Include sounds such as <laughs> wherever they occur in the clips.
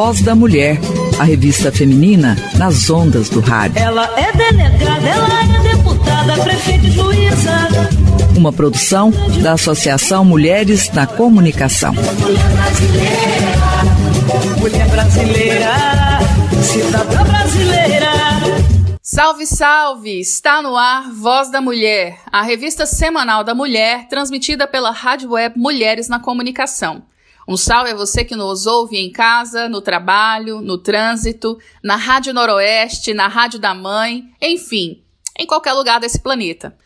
Voz da Mulher, a revista feminina nas ondas do rádio. Ela é delegada, ela é deputada, prefeita e juíza. Uma produção da Associação Mulheres na Comunicação. Mulher brasileira, mulher brasileira, cidadã brasileira. Salve, salve! Está no ar Voz da Mulher, a revista semanal da mulher, transmitida pela rádio web Mulheres na Comunicação. Um salve a você que nos ouve em casa, no trabalho, no trânsito, na Rádio Noroeste, na Rádio da Mãe, enfim, em qualquer lugar desse planeta.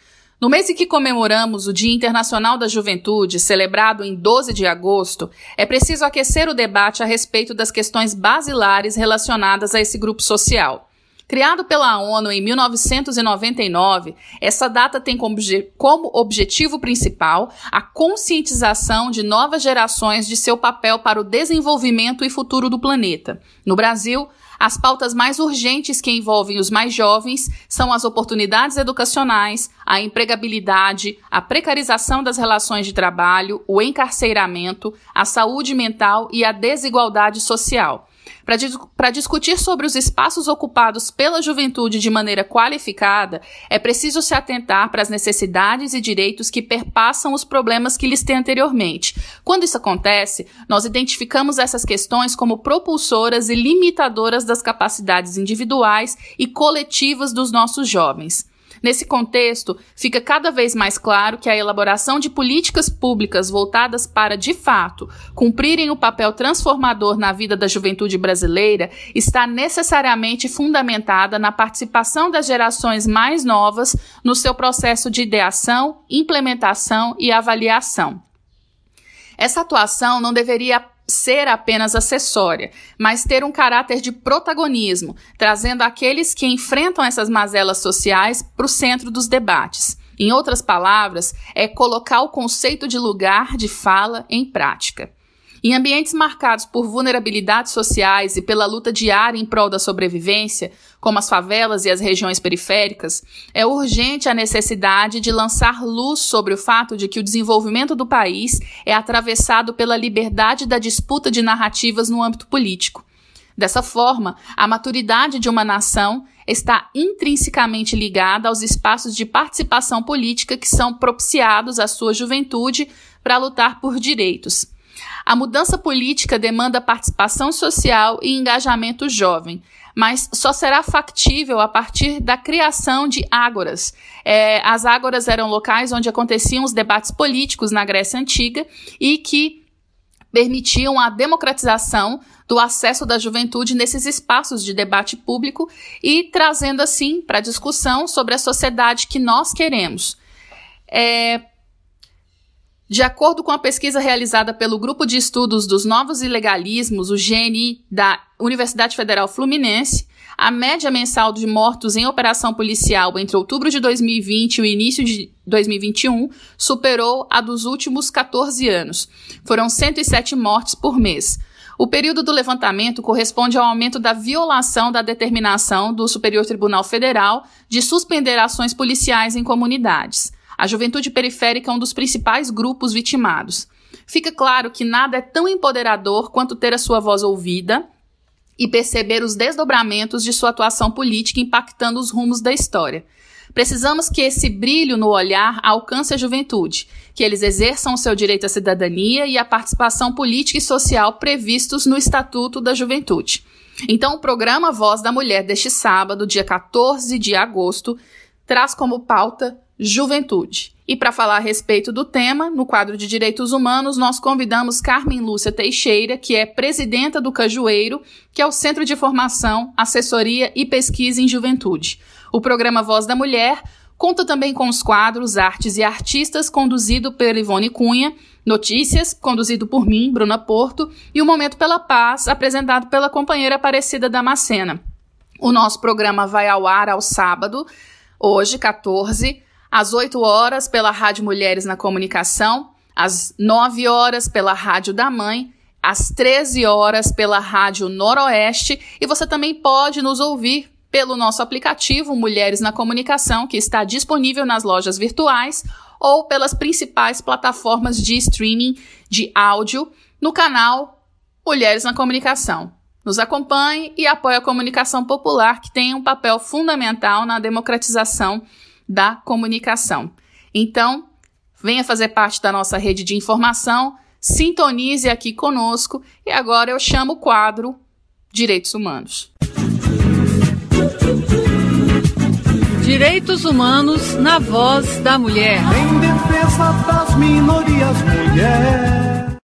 No mês em que comemoramos o Dia Internacional da Juventude, celebrado em 12 de agosto, é preciso aquecer o debate a respeito das questões basilares relacionadas a esse grupo social. Criado pela ONU em 1999, essa data tem como, como, objetivo principal a conscientização de novas gerações de seu papel para o desenvolvimento e futuro do planeta. No Brasil, as pautas mais urgentes que envolvem os mais jovens são as oportunidades educacionais, a empregabilidade, a precarização das relações de trabalho, o encarceiramento, a saúde mental e a desigualdade social. Para discutir sobre os espaços ocupados pela juventude de maneira qualificada, é preciso se atentar para as necessidades e direitos que perpassam os problemas que listei anteriormente. Quando isso acontece, nós identificamos essas questões como propulsoras e limitadoras das capacidades individuais e coletivas dos nossos jovens. Nesse contexto, fica cada vez mais claro que a elaboração de políticas públicas voltadas para, de fato, cumprirem o papel transformador na vida da juventude brasileira está necessariamente fundamentada na participação das gerações mais novas no seu processo de ideação, implementação e avaliação. Essa atuação não deveria ser apenas acessória, mas ter um caráter de protagonismo, trazendo aqueles que enfrentam essas mazelas sociais para o centro dos debates. Em outras palavras, é colocar o conceito de lugar de fala em prática. Em ambientes marcados por vulnerabilidades sociais e pela luta diária em prol da sobrevivência, como as favelas e as regiões periféricas, é urgente a necessidade de lançar luz sobre o fato de que o desenvolvimento do país é atravessado pela liberdade da disputa de narrativas no âmbito político. Dessa forma, a maturidade de uma nação está intrinsecamente ligada aos espaços de participação política que são propiciados à sua juventude para lutar por direitos. A mudança política demanda participação social e engajamento jovem, mas só será factível a partir da criação de ágoras. É, as ágoras eram locais onde aconteciam os debates políticos na Grécia Antiga e que permitiam a democratização do acesso da juventude nesses espaços de debate público e trazendo assim para discussão sobre a sociedade que nós queremos. É, de acordo com a pesquisa realizada pelo Grupo de Estudos dos Novos Ilegalismos, o GNI, da Universidade Federal Fluminense, a média mensal de mortos em operação policial entre outubro de 2020 e o início de 2021 superou a dos últimos 14 anos. Foram 107 mortes por mês. O período do levantamento corresponde ao aumento da violação da determinação do Superior Tribunal Federal de suspender ações policiais em comunidades. A juventude periférica é um dos principais grupos vitimados. Fica claro que nada é tão empoderador quanto ter a sua voz ouvida e perceber os desdobramentos de sua atuação política impactando os rumos da história. Precisamos que esse brilho no olhar alcance a juventude, que eles exerçam o seu direito à cidadania e à participação política e social previstos no Estatuto da Juventude. Então, o programa Voz da Mulher deste sábado, dia 14 de agosto, traz como pauta Juventude. E para falar a respeito do tema, no quadro de Direitos Humanos, nós convidamos Carmen Lúcia Teixeira, que é presidenta do Cajueiro, que é o Centro de Formação, Assessoria e Pesquisa em Juventude. O programa Voz da Mulher conta também com os quadros Artes e Artistas, conduzido por Ivone Cunha, Notícias, conduzido por mim, Bruna Porto, e o Momento pela Paz, apresentado pela companheira Aparecida Damascena. O nosso programa vai ao ar ao sábado, hoje, 14 às 8 horas pela Rádio Mulheres na Comunicação, às 9 horas pela Rádio da Mãe, às 13 horas pela Rádio Noroeste e você também pode nos ouvir pelo nosso aplicativo Mulheres na Comunicação, que está disponível nas lojas virtuais ou pelas principais plataformas de streaming de áudio no canal Mulheres na Comunicação. Nos acompanhe e apoie a comunicação popular, que tem um papel fundamental na democratização da comunicação. Então, venha fazer parte da nossa rede de informação, sintonize aqui conosco e agora eu chamo o quadro Direitos Humanos. Direitos Humanos na voz da mulher. Em defesa das minorias, mulher.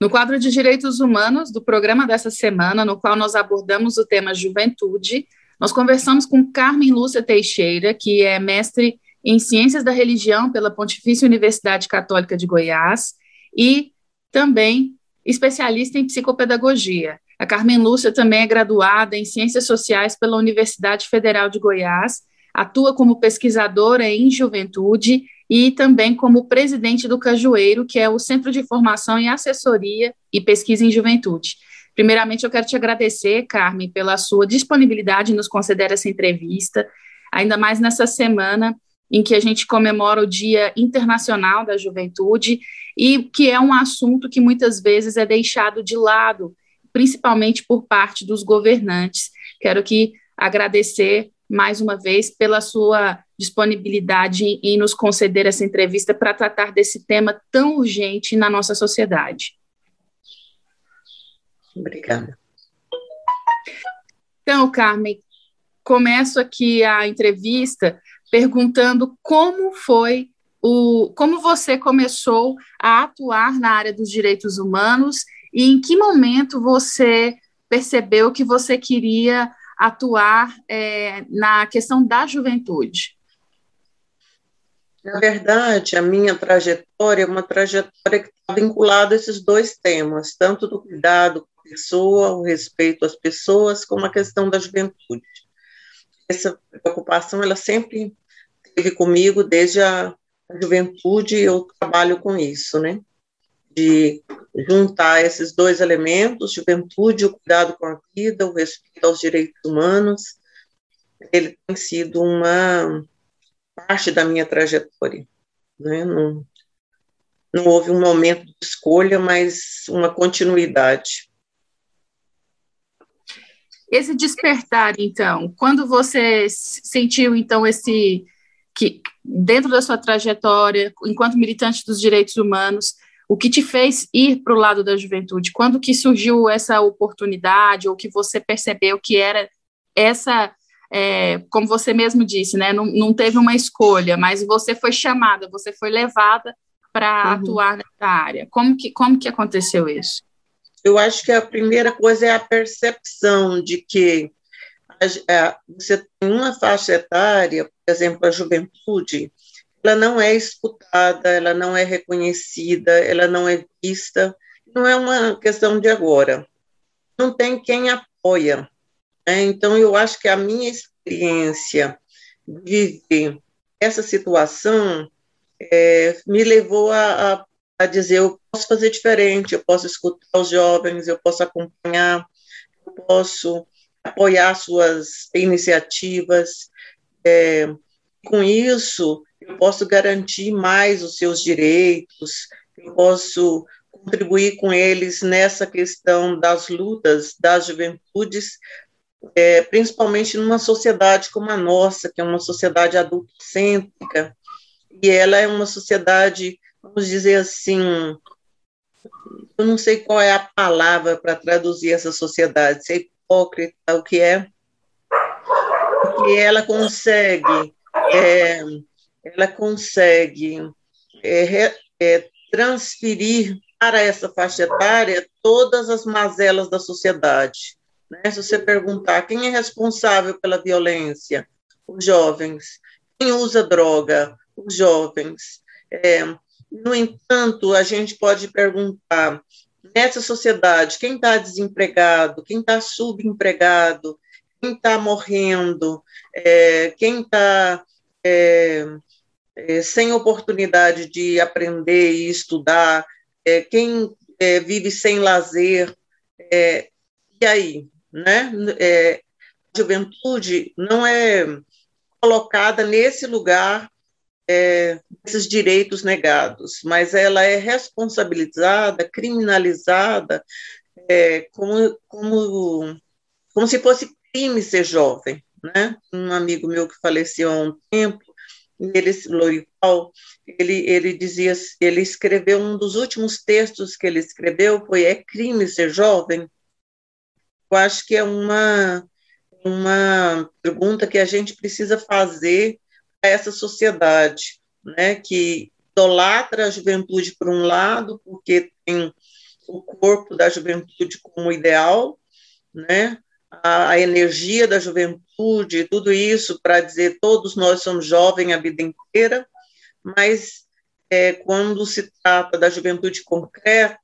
No quadro de Direitos Humanos do programa dessa semana, no qual nós abordamos o tema juventude, nós conversamos com Carmen Lúcia Teixeira, que é mestre em Ciências da Religião pela Pontifícia Universidade Católica de Goiás e também especialista em psicopedagogia. A Carmen Lúcia também é graduada em Ciências Sociais pela Universidade Federal de Goiás, atua como pesquisadora em juventude e também como presidente do Cajueiro, que é o Centro de Formação em Assessoria e Pesquisa em Juventude. Primeiramente, eu quero te agradecer, Carmen, pela sua disponibilidade em nos conceder essa entrevista, ainda mais nessa semana em que a gente comemora o Dia Internacional da Juventude e que é um assunto que muitas vezes é deixado de lado principalmente por parte dos governantes. Quero que agradecer mais uma vez pela sua disponibilidade em nos conceder essa entrevista para tratar desse tema tão urgente na nossa sociedade. Obrigada. Então, Carmen, começo aqui a entrevista perguntando como foi o como você começou a atuar na área dos direitos humanos e em que momento você percebeu que você queria atuar é, na questão da juventude? Na verdade, a minha trajetória é uma trajetória que está vinculada a esses dois temas, tanto do cuidado pessoa, o respeito às pessoas, como a questão da juventude. Essa preocupação, ela sempre esteve comigo desde a juventude, eu trabalho com isso, né? de juntar esses dois elementos, juventude, o cuidado com a vida, o respeito aos direitos humanos, ele tem sido uma parte da minha trajetória. Né? Não, não houve um momento de escolha, mas uma continuidade. Esse despertar, então, quando você sentiu, então, esse que dentro da sua trajetória, enquanto militante dos direitos humanos, o que te fez ir para o lado da juventude? Quando que surgiu essa oportunidade, ou que você percebeu que era essa, é, como você mesmo disse, né, não, não teve uma escolha, mas você foi chamada, você foi levada para uhum. atuar nessa área. Como que, como que aconteceu isso? Eu acho que a primeira coisa é a percepção de que a, você tem uma faixa etária, por exemplo, a juventude, ela não é escutada, ela não é reconhecida, ela não é vista. Não é uma questão de agora. Não tem quem apoia. Né? Então, eu acho que a minha experiência de viver essa situação é, me levou a, a, a, dizer: eu posso fazer diferente, eu posso escutar os jovens, eu posso acompanhar, eu posso apoiar suas iniciativas. É, com isso, eu posso garantir mais os seus direitos, eu posso contribuir com eles nessa questão das lutas das juventudes, é, principalmente numa sociedade como a nossa, que é uma sociedade adultocêntrica, e ela é uma sociedade, vamos dizer assim, eu não sei qual é a palavra para traduzir essa sociedade, se é hipócrita, o que é, que ela consegue é, ela consegue é, é, transferir para essa faixa etária todas as mazelas da sociedade. Né? Se você perguntar quem é responsável pela violência, os jovens. Quem usa droga, os jovens. É, no entanto, a gente pode perguntar nessa sociedade quem está desempregado, quem está subempregado, quem está morrendo, é, quem está é, é, sem oportunidade de aprender e estudar, é, quem é, vive sem lazer, é, e aí, né? A juventude não é colocada nesse lugar é, desses direitos negados, mas ela é responsabilizada, criminalizada é, como, como, como se fosse crime ser jovem, né? Um amigo meu que faleceu há um tempo, ele, Lorival, ele, ele dizia, ele escreveu um dos últimos textos que ele escreveu foi é crime ser jovem. Eu acho que é uma uma pergunta que a gente precisa fazer essa sociedade, né? Que idolatra a juventude por um lado, porque tem o corpo da juventude como ideal, né? A, a energia da juventude, tudo isso para dizer todos nós somos jovens a vida inteira, mas é, quando se trata da juventude concreta,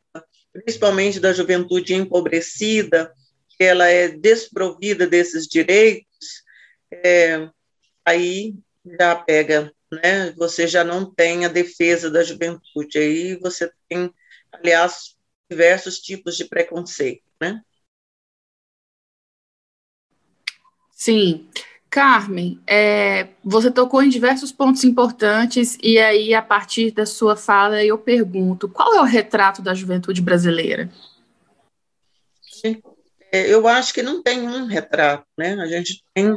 principalmente da juventude empobrecida, que ela é desprovida desses direitos, é, aí já pega né? Você já não tem a defesa da juventude, aí você tem, aliás, diversos tipos de preconceito, né? Sim. Carmen, é, você tocou em diversos pontos importantes, e aí, a partir da sua fala, eu pergunto: qual é o retrato da juventude brasileira? É, eu acho que não tem um retrato, né? A gente tem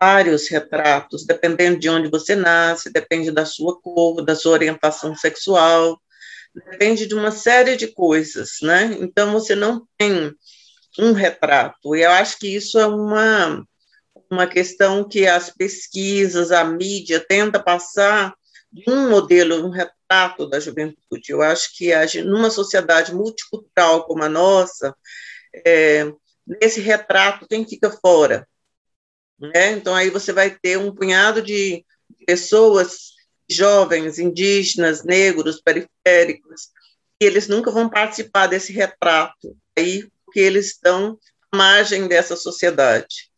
vários retratos, dependendo de onde você nasce, depende da sua cor, da sua orientação sexual, depende de uma série de coisas, né? Então você não tem um retrato. E eu acho que isso é uma uma questão que as pesquisas, a mídia tenta passar de um modelo, um retrato da juventude. Eu acho que numa sociedade multicultural como a nossa, é, nesse retrato quem fica fora né? Então, aí você vai ter um punhado de pessoas jovens, indígenas, negros, periféricos, que eles nunca vão participar desse retrato, aí, porque eles estão à margem dessa sociedade.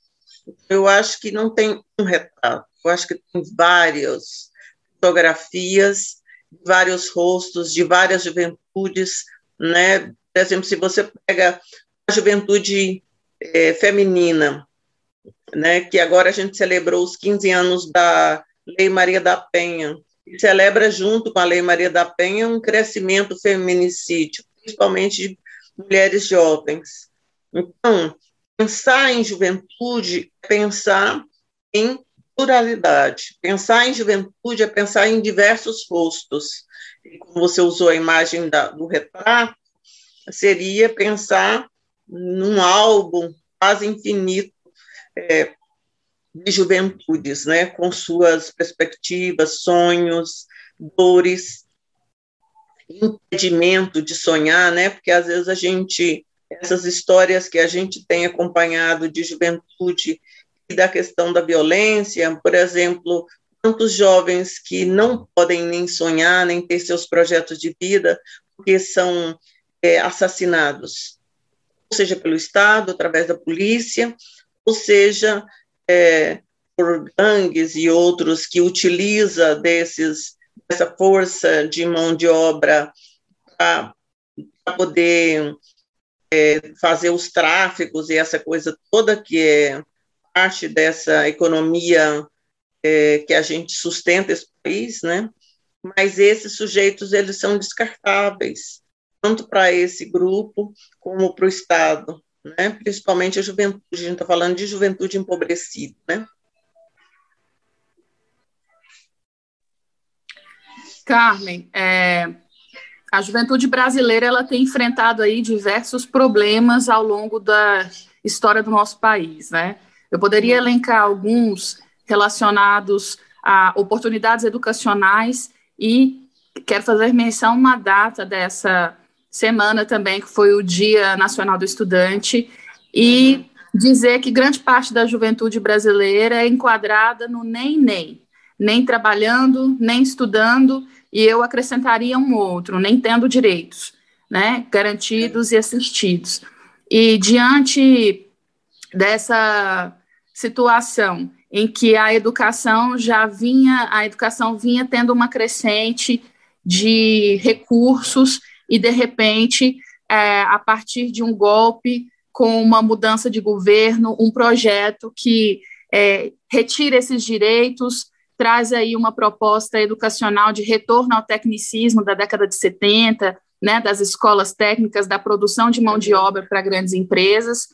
Eu acho que não tem um retrato, eu acho que tem várias fotografias, vários rostos, de várias juventudes, né? Por exemplo, se você pega a juventude é, feminina, né, que agora a gente celebrou os 15 anos da Lei Maria da Penha, e celebra junto com a Lei Maria da Penha um crescimento feminicídio, principalmente de mulheres jovens. Então, pensar em juventude é pensar em pluralidade. Pensar em juventude é pensar em diversos rostos. E como você usou a imagem da, do retrato, seria pensar num álbum quase infinito é, de juventudes, né, com suas perspectivas, sonhos, dores, impedimento de sonhar, né, porque às vezes a gente, essas histórias que a gente tem acompanhado de juventude e da questão da violência, por exemplo, tantos jovens que não podem nem sonhar, nem ter seus projetos de vida, porque são é, assassinados, seja pelo Estado, através da polícia, ou seja, é, por gangues e outros que utiliza desses dessa força de mão de obra para poder é, fazer os tráficos e essa coisa toda que é parte dessa economia é, que a gente sustenta esse país, né? Mas esses sujeitos eles são descartáveis tanto para esse grupo como para o Estado né? principalmente a juventude, a gente está falando de juventude empobrecida. Né? Carmen, é, a juventude brasileira ela tem enfrentado aí diversos problemas ao longo da história do nosso país, né? Eu poderia elencar alguns relacionados a oportunidades educacionais e quero fazer menção uma data dessa semana também, que foi o Dia Nacional do Estudante, e dizer que grande parte da juventude brasileira é enquadrada no nem nem, nem trabalhando, nem estudando, e eu acrescentaria um outro, nem tendo direitos, né, garantidos e assistidos. E diante dessa situação em que a educação já vinha, a educação vinha tendo uma crescente de recursos e, de repente, é, a partir de um golpe, com uma mudança de governo, um projeto que é, retira esses direitos, traz aí uma proposta educacional de retorno ao tecnicismo da década de 70, né, das escolas técnicas, da produção de mão de obra para grandes empresas,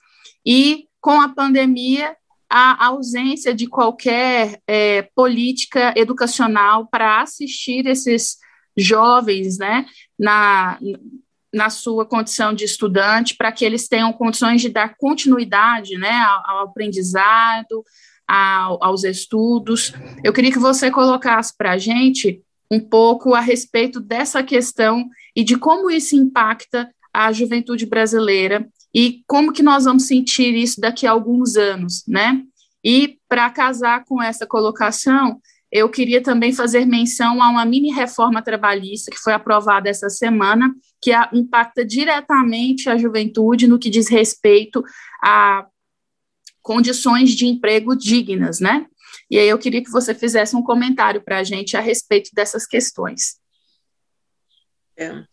e com a pandemia, a ausência de qualquer é, política educacional para assistir esses jovens né, na, na sua condição de estudante, para que eles tenham condições de dar continuidade né, ao, ao aprendizado, ao, aos estudos. Eu queria que você colocasse para a gente um pouco a respeito dessa questão e de como isso impacta a juventude brasileira e como que nós vamos sentir isso daqui a alguns anos, né? E para casar com essa colocação, eu queria também fazer menção a uma mini reforma trabalhista que foi aprovada essa semana, que impacta diretamente a juventude no que diz respeito a condições de emprego dignas, né? E aí eu queria que você fizesse um comentário para a gente a respeito dessas questões. É. A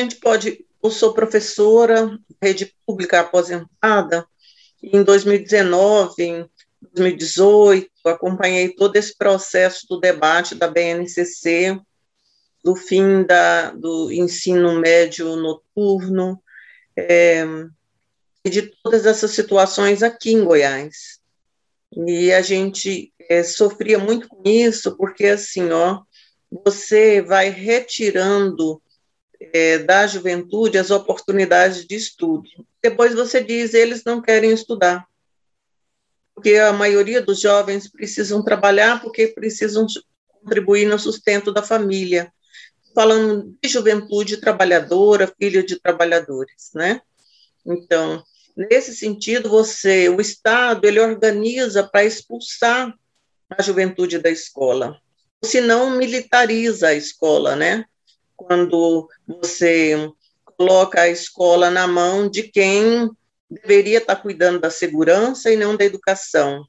gente pode, eu sou professora, rede pública aposentada, em 2019, em 2018, acompanhei todo esse processo do debate da BNCC, do fim da, do ensino médio noturno, é, e de todas essas situações aqui em Goiás. E a gente é, sofria muito com isso, porque assim, ó, você vai retirando é, da juventude as oportunidades de estudo. Depois você diz, eles não querem estudar porque a maioria dos jovens precisam trabalhar porque precisam contribuir no sustento da família. Falando de juventude trabalhadora, filha de trabalhadores, né? Então, nesse sentido, você, o Estado, ele organiza para expulsar a juventude da escola. Se não militariza a escola, né? Quando você coloca a escola na mão de quem deveria estar cuidando da segurança e não da educação.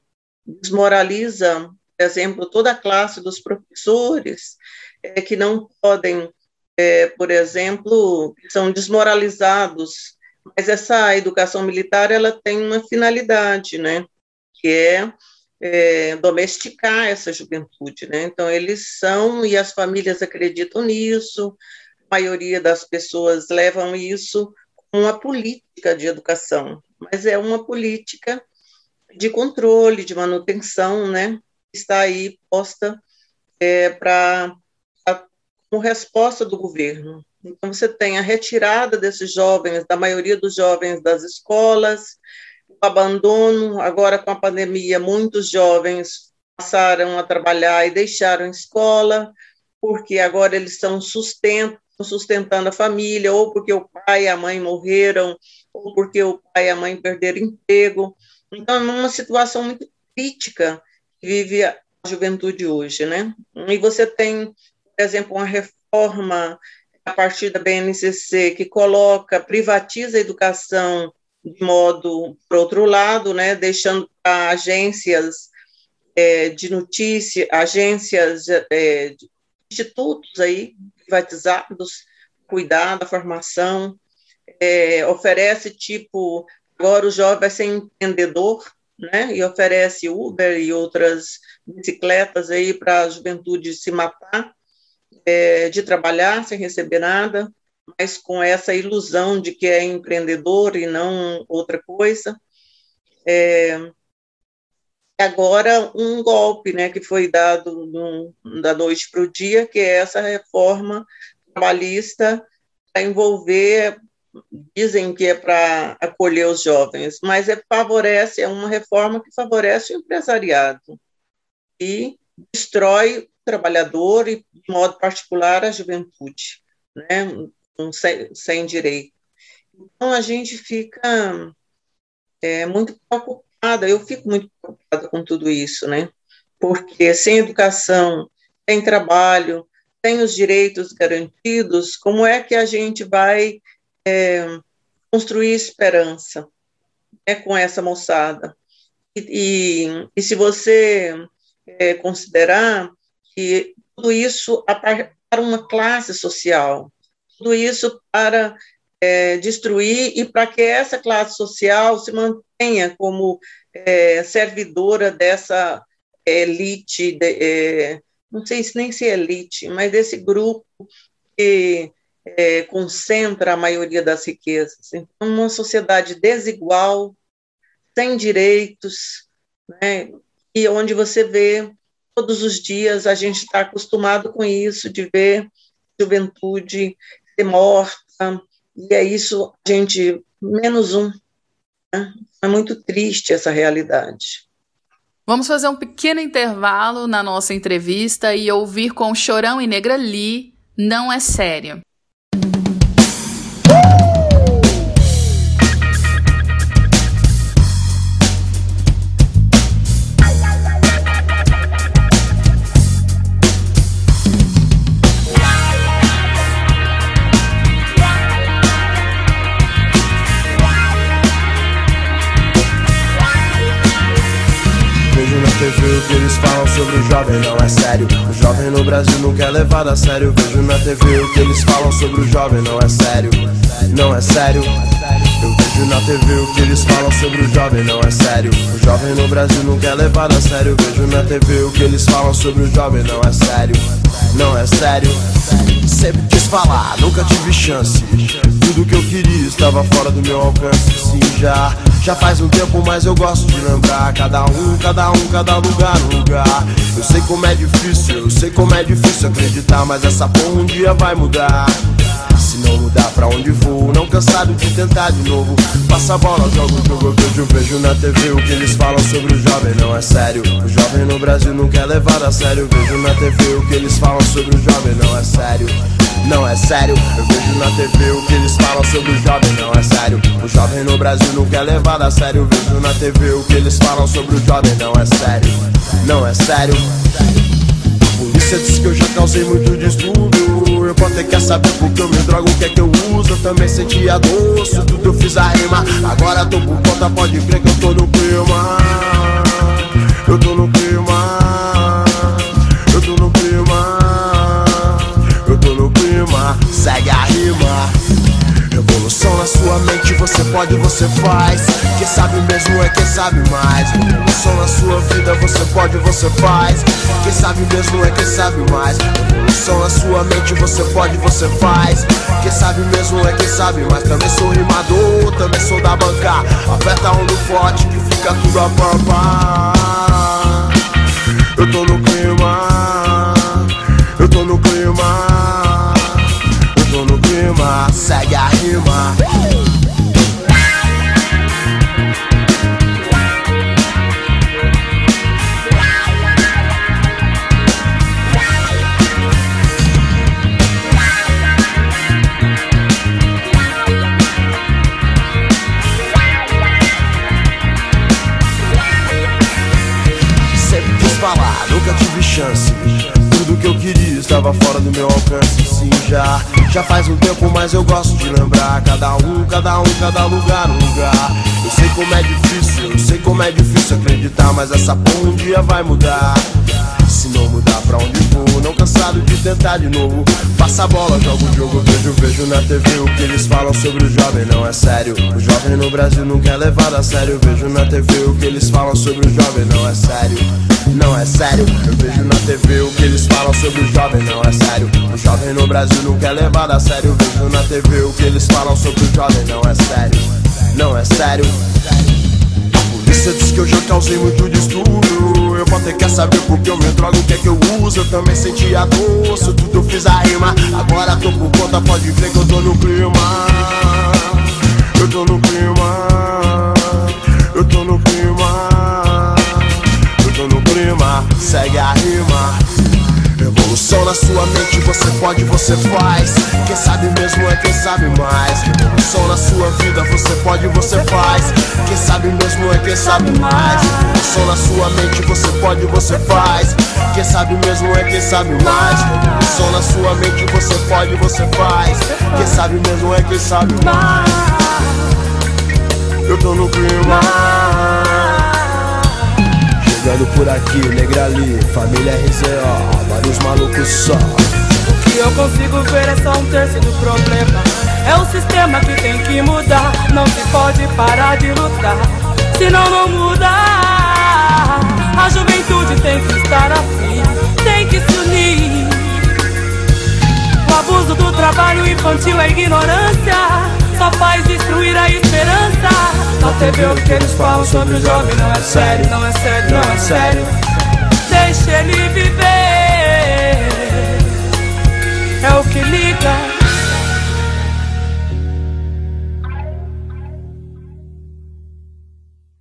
Desmoraliza, por exemplo, toda a classe dos professores é, que não podem, é, por exemplo, são desmoralizados. Mas essa educação militar ela tem uma finalidade, né? Que é, é domesticar essa juventude, né? Então eles são e as famílias acreditam nisso. A maioria das pessoas levam isso uma política de educação, mas é uma política de controle, de manutenção, né? Está aí posta é, para como resposta do governo. Então você tem a retirada desses jovens, da maioria dos jovens das escolas, o abandono. Agora com a pandemia, muitos jovens passaram a trabalhar e deixaram a escola, porque agora eles são sustento sustentando a família, ou porque o pai e a mãe morreram, ou porque o pai e a mãe perderam emprego. Então, é uma situação muito crítica que vive a juventude hoje, né? E você tem, por exemplo, uma reforma a partir da BNCC que coloca, privatiza a educação de modo, por outro lado, né, deixando agências é, de notícia, agências, é, institutos aí privatizados, cuidar da formação, é, oferece tipo, agora o jovem vai ser empreendedor, né, e oferece Uber e outras bicicletas aí para a juventude se matar, é, de trabalhar sem receber nada, mas com essa ilusão de que é empreendedor e não outra coisa. É, agora um golpe, né, que foi dado no, da noite para o dia, que é essa reforma trabalhista para envolver, dizem que é para acolher os jovens, mas é favorece, é uma reforma que favorece o empresariado e destrói o trabalhador e, de modo particular, a juventude, né, sem, sem direito. Então, a gente fica é, muito preocupado preocupada, eu fico muito preocupada com tudo isso, né? Porque sem educação, sem trabalho, sem os direitos garantidos, como é que a gente vai é, construir esperança né, com essa moçada? E, e, e se você é, considerar que tudo isso para uma classe social, tudo isso para é, destruir e para que essa classe social se mantenha como é, servidora dessa elite, de, é, não sei se nem se é elite, mas desse grupo que é, concentra a maioria das riquezas. Então, uma sociedade desigual, sem direitos, né, e onde você vê todos os dias, a gente está acostumado com isso, de ver juventude ser morta, e é isso, gente, menos um. Né? É muito triste essa realidade. Vamos fazer um pequeno intervalo na nossa entrevista e ouvir com Chorão e Negra Lee, Não é Sério. Que eles falam sobre o jovem não é sério. O jovem no Brasil não quer levar a sério. Vejo na TV o que eles falam sobre o jovem não é sério. Não é sério. Eu vejo na TV o que eles falam sobre o jovem não é sério. O jovem no Brasil não quer levar a sério. Vejo na TV o que eles falam sobre o jovem não é sério. Não é sério. Sempre quis falar, nunca tive chance. Tudo que eu queria estava fora do meu alcance. Sim, já já faz um tempo, mas eu gosto de lembrar Cada um, cada um, cada lugar, lugar Eu sei como é difícil, eu sei como é difícil acreditar Mas essa porra um dia vai mudar se não mudar pra onde vou, não cansado de tentar de novo. Passa a bola, jogo o jogo, vejo, vejo na TV o que eles falam sobre o jovem, não é sério. O jovem no Brasil não quer levar a sério. Vejo na TV o que eles falam sobre o jovem, não é sério não é sério. Eu vejo na TV o que eles falam sobre o jovem, não é sério. O jovem no Brasil não quer levar a sério. Eu vejo na TV o que eles falam sobre o jovem, não é sério. Não é sério. A polícia diz que eu já causei muito distúrbio. Eu até quer saber porque eu me drogo, o que é que eu uso. Eu também senti a dor, tudo eu fiz a rima. Agora tô por conta, pode crer que eu tô no clima. Eu tô no clima. Segue a rima. Revolução na sua mente, você pode, você faz. Quem sabe mesmo é quem sabe mais. Revolução na sua vida, você pode, você faz. Quem sabe mesmo é quem sabe mais. Revolução na sua mente, você pode, você faz. Quem sabe mesmo é quem sabe mais. Também sou rimador, também sou da banca. Aperta um do forte que fica tudo a pampa. Eu tô no clima, eu tô no clima rima, segue que eu queria estava fora do meu alcance. Sim, já já faz um tempo, mas eu gosto de lembrar. Cada um, cada um, cada lugar, um lugar. Eu sei como é difícil, eu sei como é difícil acreditar, mas essa porra um dia vai mudar. Se não mudar pra onde vou, não cansado de tentar de novo. Passa a bola, jogo o jogo, vejo, vejo na TV o que eles falam sobre o jovem, não é sério. O jovem no Brasil não quer levar a sério. Vejo na TV o que eles falam sobre o jovem, não é sério. Não é sério, eu vejo na TV o que eles falam sobre o jovem, não é sério. O jovem no Brasil não quer levar a sério. Vejo na TV o que eles falam sobre o jovem, não é sério. Não é sério. A polícia diz que eu já causei muito distúrbio eu vou ter que saber porque eu me drogo, o que é que eu uso. Eu também senti a dor, isso tudo eu fiz a rima. Agora tô por conta, pode ver que eu tô no clima. Eu tô no clima. Eu tô no clima. Eu tô no clima. Segue a rima. Revolução na sua mente, você pode, você faz. Quem sabe mesmo é quem sabe mais. Revolução na sua vida, você pode, você faz. Quem sabe mesmo é quem sabe mais. Revolução na sua mente, você pode, você faz. Quem sabe mesmo é quem sabe mais. Revolução na sua mente, você pode, você faz. Quem sabe mesmo é quem sabe mais. Eu tô no clima. Chegando por aqui, negra ali, família RZO, vários malucos só. O que eu consigo ver é só um terço do problema. É o sistema que tem que mudar. Não se pode parar de lutar, senão não muda. A juventude tem que estar afim, tem que se unir. abuso do trabalho infantil é ignorância. Só faz destruir a esperança. Na TV o que eles falam sobre o jovem não é sério, não é sério, não é sério. Deixa ele viver. É o que liga.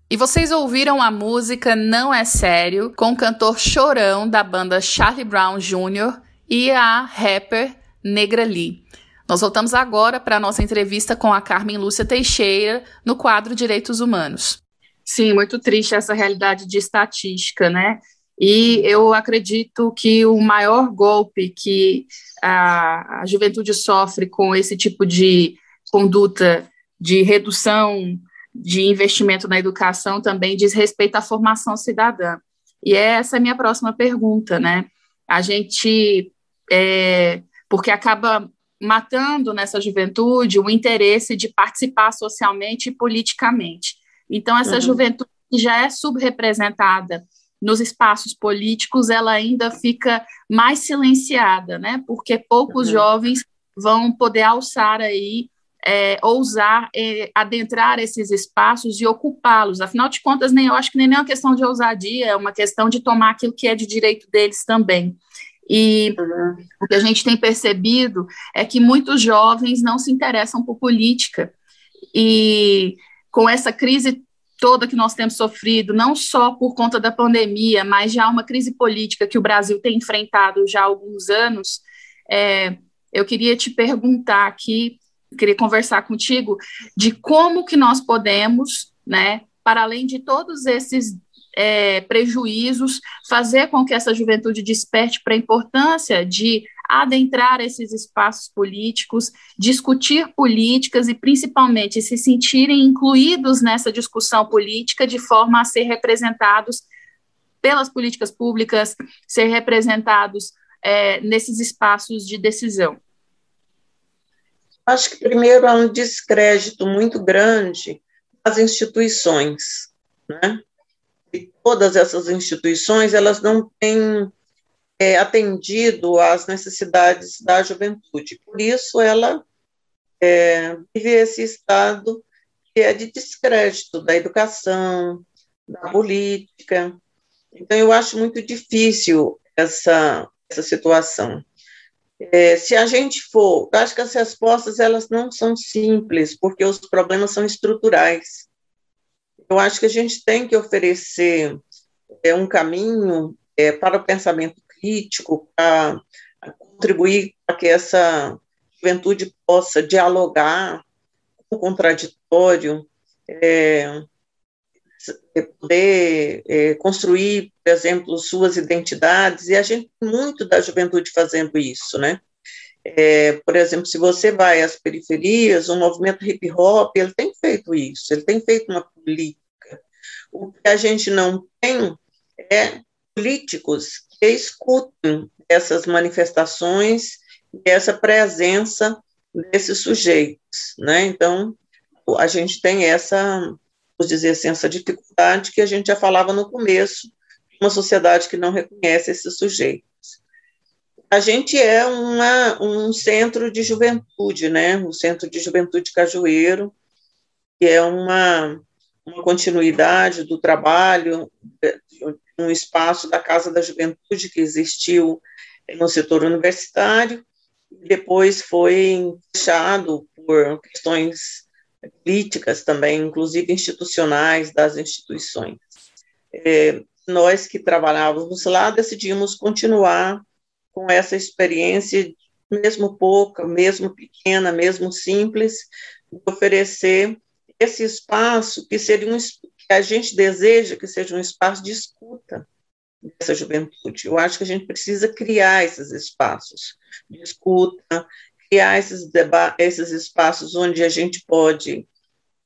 E vocês ouviram a música Não É Sério, com o cantor Chorão da banda Charlie Brown Jr. e a rapper Negra Lee. Nós voltamos agora para a nossa entrevista com a Carmen Lúcia Teixeira no quadro Direitos Humanos. Sim, muito triste essa realidade de estatística, né? E eu acredito que o maior golpe que a, a juventude sofre com esse tipo de conduta de redução de investimento na educação também diz respeito à formação cidadã. E essa é a minha próxima pergunta, né? A gente, é, porque acaba matando nessa juventude o interesse de participar socialmente e politicamente. Então, essa uhum. juventude que já é subrepresentada nos espaços políticos, ela ainda fica mais silenciada, né? Porque poucos uhum. jovens vão poder alçar aí é, ousar é, adentrar esses espaços e ocupá-los. Afinal de contas, nem eu acho que nem é uma questão de ousadia, é uma questão de tomar aquilo que é de direito deles também. E uhum. o que a gente tem percebido é que muitos jovens não se interessam por política. E com essa crise toda que nós temos sofrido, não só por conta da pandemia, mas já uma crise política que o Brasil tem enfrentado já há alguns anos, é, eu queria te perguntar aqui queria conversar contigo de como que nós podemos, né, para além de todos esses é, prejuízos, fazer com que essa juventude desperte para a importância de adentrar esses espaços políticos, discutir políticas e, principalmente, se sentirem incluídos nessa discussão política de forma a ser representados pelas políticas públicas, ser representados é, nesses espaços de decisão. Acho que primeiro há um descrédito muito grande das instituições, né? E todas essas instituições elas não têm é, atendido às necessidades da juventude. Por isso ela é, vive esse estado que é de descrédito da educação, da política. Então eu acho muito difícil essa essa situação. É, se a gente for, acho que as respostas elas não são simples, porque os problemas são estruturais. Eu acho que a gente tem que oferecer é, um caminho é, para o pensamento crítico, para contribuir para que essa juventude possa dialogar com o contraditório, é, é, poder é, construir, por exemplo, suas identidades, e a gente tem muito da juventude fazendo isso, né? É, por exemplo, se você vai às periferias, o movimento hip hop, ele tem feito isso, ele tem feito uma política. O que a gente não tem é políticos que escutem essas manifestações e essa presença desses sujeitos, né? Então, a gente tem essa vamos dizer assim, essa dificuldade que a gente já falava no começo, uma sociedade que não reconhece esses sujeitos. A gente é uma, um centro de juventude, né? O Centro de Juventude Cajueiro, que é uma, uma continuidade do trabalho, um espaço da Casa da Juventude que existiu no setor universitário, depois foi fechado por questões políticas também, inclusive institucionais das instituições. É, nós que trabalhávamos lá decidimos continuar com essa experiência, mesmo pouca, mesmo pequena, mesmo simples, de oferecer esse espaço que seria um que a gente deseja que seja um espaço de escuta dessa juventude. Eu acho que a gente precisa criar esses espaços de escuta, criar esses, esses espaços onde a gente pode,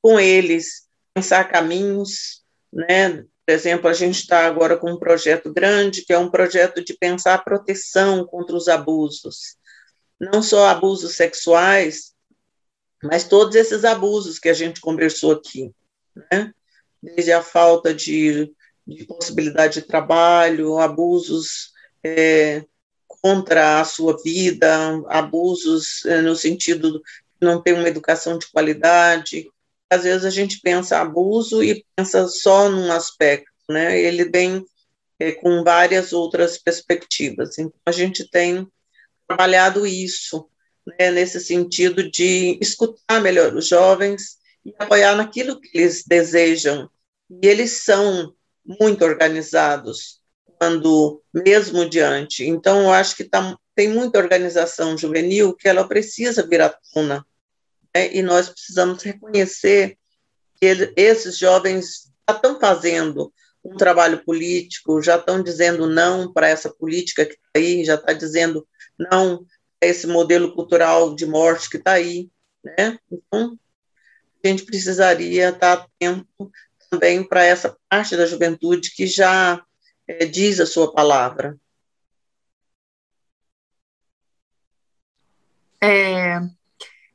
com eles, pensar caminhos, né? Por exemplo, a gente está agora com um projeto grande, que é um projeto de pensar a proteção contra os abusos. Não só abusos sexuais, mas todos esses abusos que a gente conversou aqui, né? Desde a falta de, de possibilidade de trabalho, abusos é, contra a sua vida, abusos eh, no sentido de não ter uma educação de qualidade. Às vezes a gente pensa abuso e pensa só num aspecto, né? Ele vem é, com várias outras perspectivas. Então a gente tem trabalhado isso, né, nesse sentido de escutar melhor os jovens e apoiar naquilo que eles desejam. E eles são muito organizados quando mesmo diante. Então, eu acho que tá, tem muita organização juvenil que ela precisa vir à tona, né? e nós precisamos reconhecer que ele, esses jovens já estão fazendo um trabalho político, já estão dizendo não para essa política que está aí, já está dizendo não para esse modelo cultural de morte que está aí, né? Então, a gente precisaria estar atento também para essa parte da juventude que já é, diz a sua palavra. É,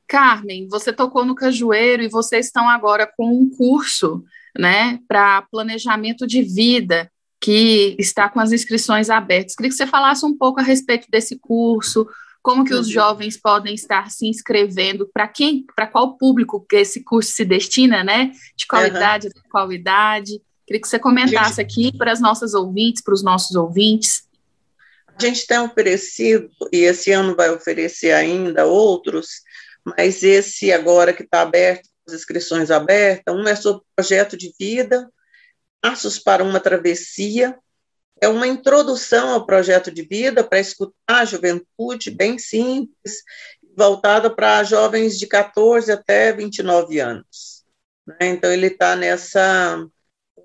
Carmen, você tocou no cajueiro e vocês estão agora com um curso, né, para planejamento de vida que está com as inscrições abertas. Queria que você falasse um pouco a respeito desse curso, como que os uhum. jovens podem estar se inscrevendo, para quem, para qual público que esse curso se destina, né? De qual uhum. idade, de qual idade. Queria que você comentasse gente, aqui para as nossas ouvintes, para os nossos ouvintes. A gente tem oferecido, e esse ano vai oferecer ainda outros, mas esse agora que está aberto, as inscrições abertas, um é sobre projeto de vida, passos para uma travessia, é uma introdução ao projeto de vida para escutar a juventude, bem simples, voltada para jovens de 14 até 29 anos. Né? Então, ele está nessa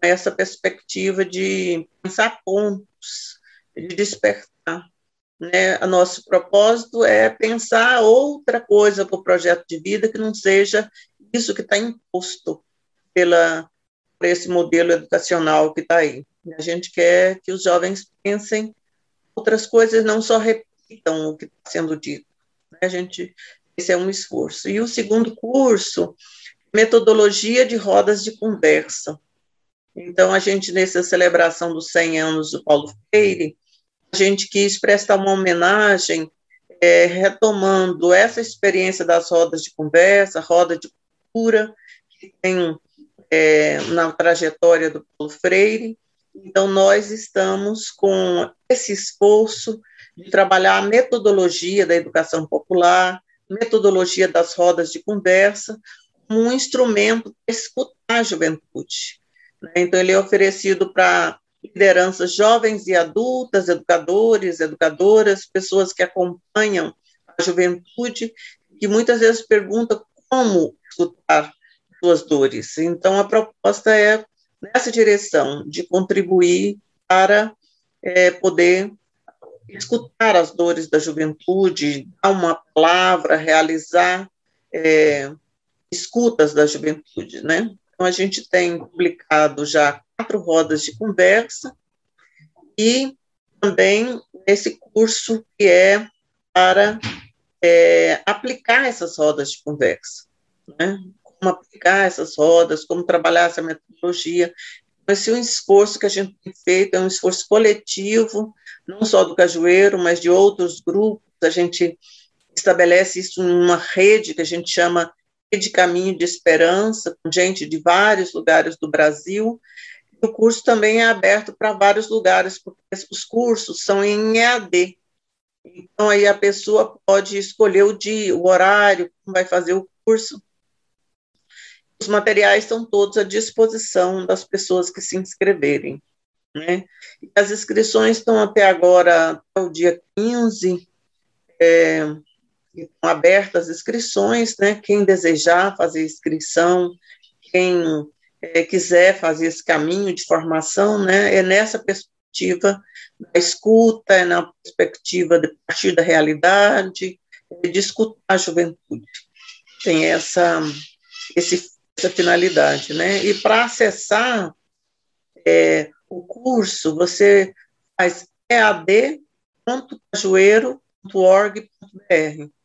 essa perspectiva de pensar pontos, de despertar. Né? Nosso propósito é pensar outra coisa para o projeto de vida que não seja isso que está imposto pela, por esse modelo educacional que está aí. A gente quer que os jovens pensem outras coisas, não só repitam o que está sendo dito. Né? A gente, esse é um esforço. E o segundo curso, metodologia de rodas de conversa. Então, a gente, nessa celebração dos 100 anos do Paulo Freire, a gente quis prestar uma homenagem, é, retomando essa experiência das rodas de conversa, roda de cultura, que tem é, na trajetória do Paulo Freire. Então, nós estamos com esse esforço de trabalhar a metodologia da educação popular, metodologia das rodas de conversa, como um instrumento para escutar a juventude. Né? Então, ele é oferecido para lideranças jovens e adultas, educadores, educadoras, pessoas que acompanham a juventude, que muitas vezes perguntam como escutar suas dores. Então, a proposta é nessa direção, de contribuir para é, poder escutar as dores da juventude, dar uma palavra, realizar é, escutas da juventude, né? Então, a gente tem publicado já quatro rodas de conversa e também esse curso que é para é, aplicar essas rodas de conversa, né? Como aplicar essas rodas, como trabalhar essa metodologia. Esse é um esforço que a gente tem feito, é um esforço coletivo, não só do Cajueiro, mas de outros grupos. A gente estabelece isso em uma rede que a gente chama de caminho de esperança, com gente de vários lugares do Brasil. O curso também é aberto para vários lugares, porque os cursos são em EAD. Então, aí a pessoa pode escolher o dia, o horário, como vai fazer o curso. Os materiais estão todos à disposição das pessoas que se inscreverem. Né? As inscrições estão até agora, até o dia 15, é, abertas as inscrições, né? Quem desejar fazer inscrição, quem é, quiser fazer esse caminho de formação, né? É nessa perspectiva da escuta, é na perspectiva de partir da realidade, é de escutar a juventude. Tem essa, esse, essa finalidade, né? E para acessar é, o curso, você faz ead.cajueiro.org.br.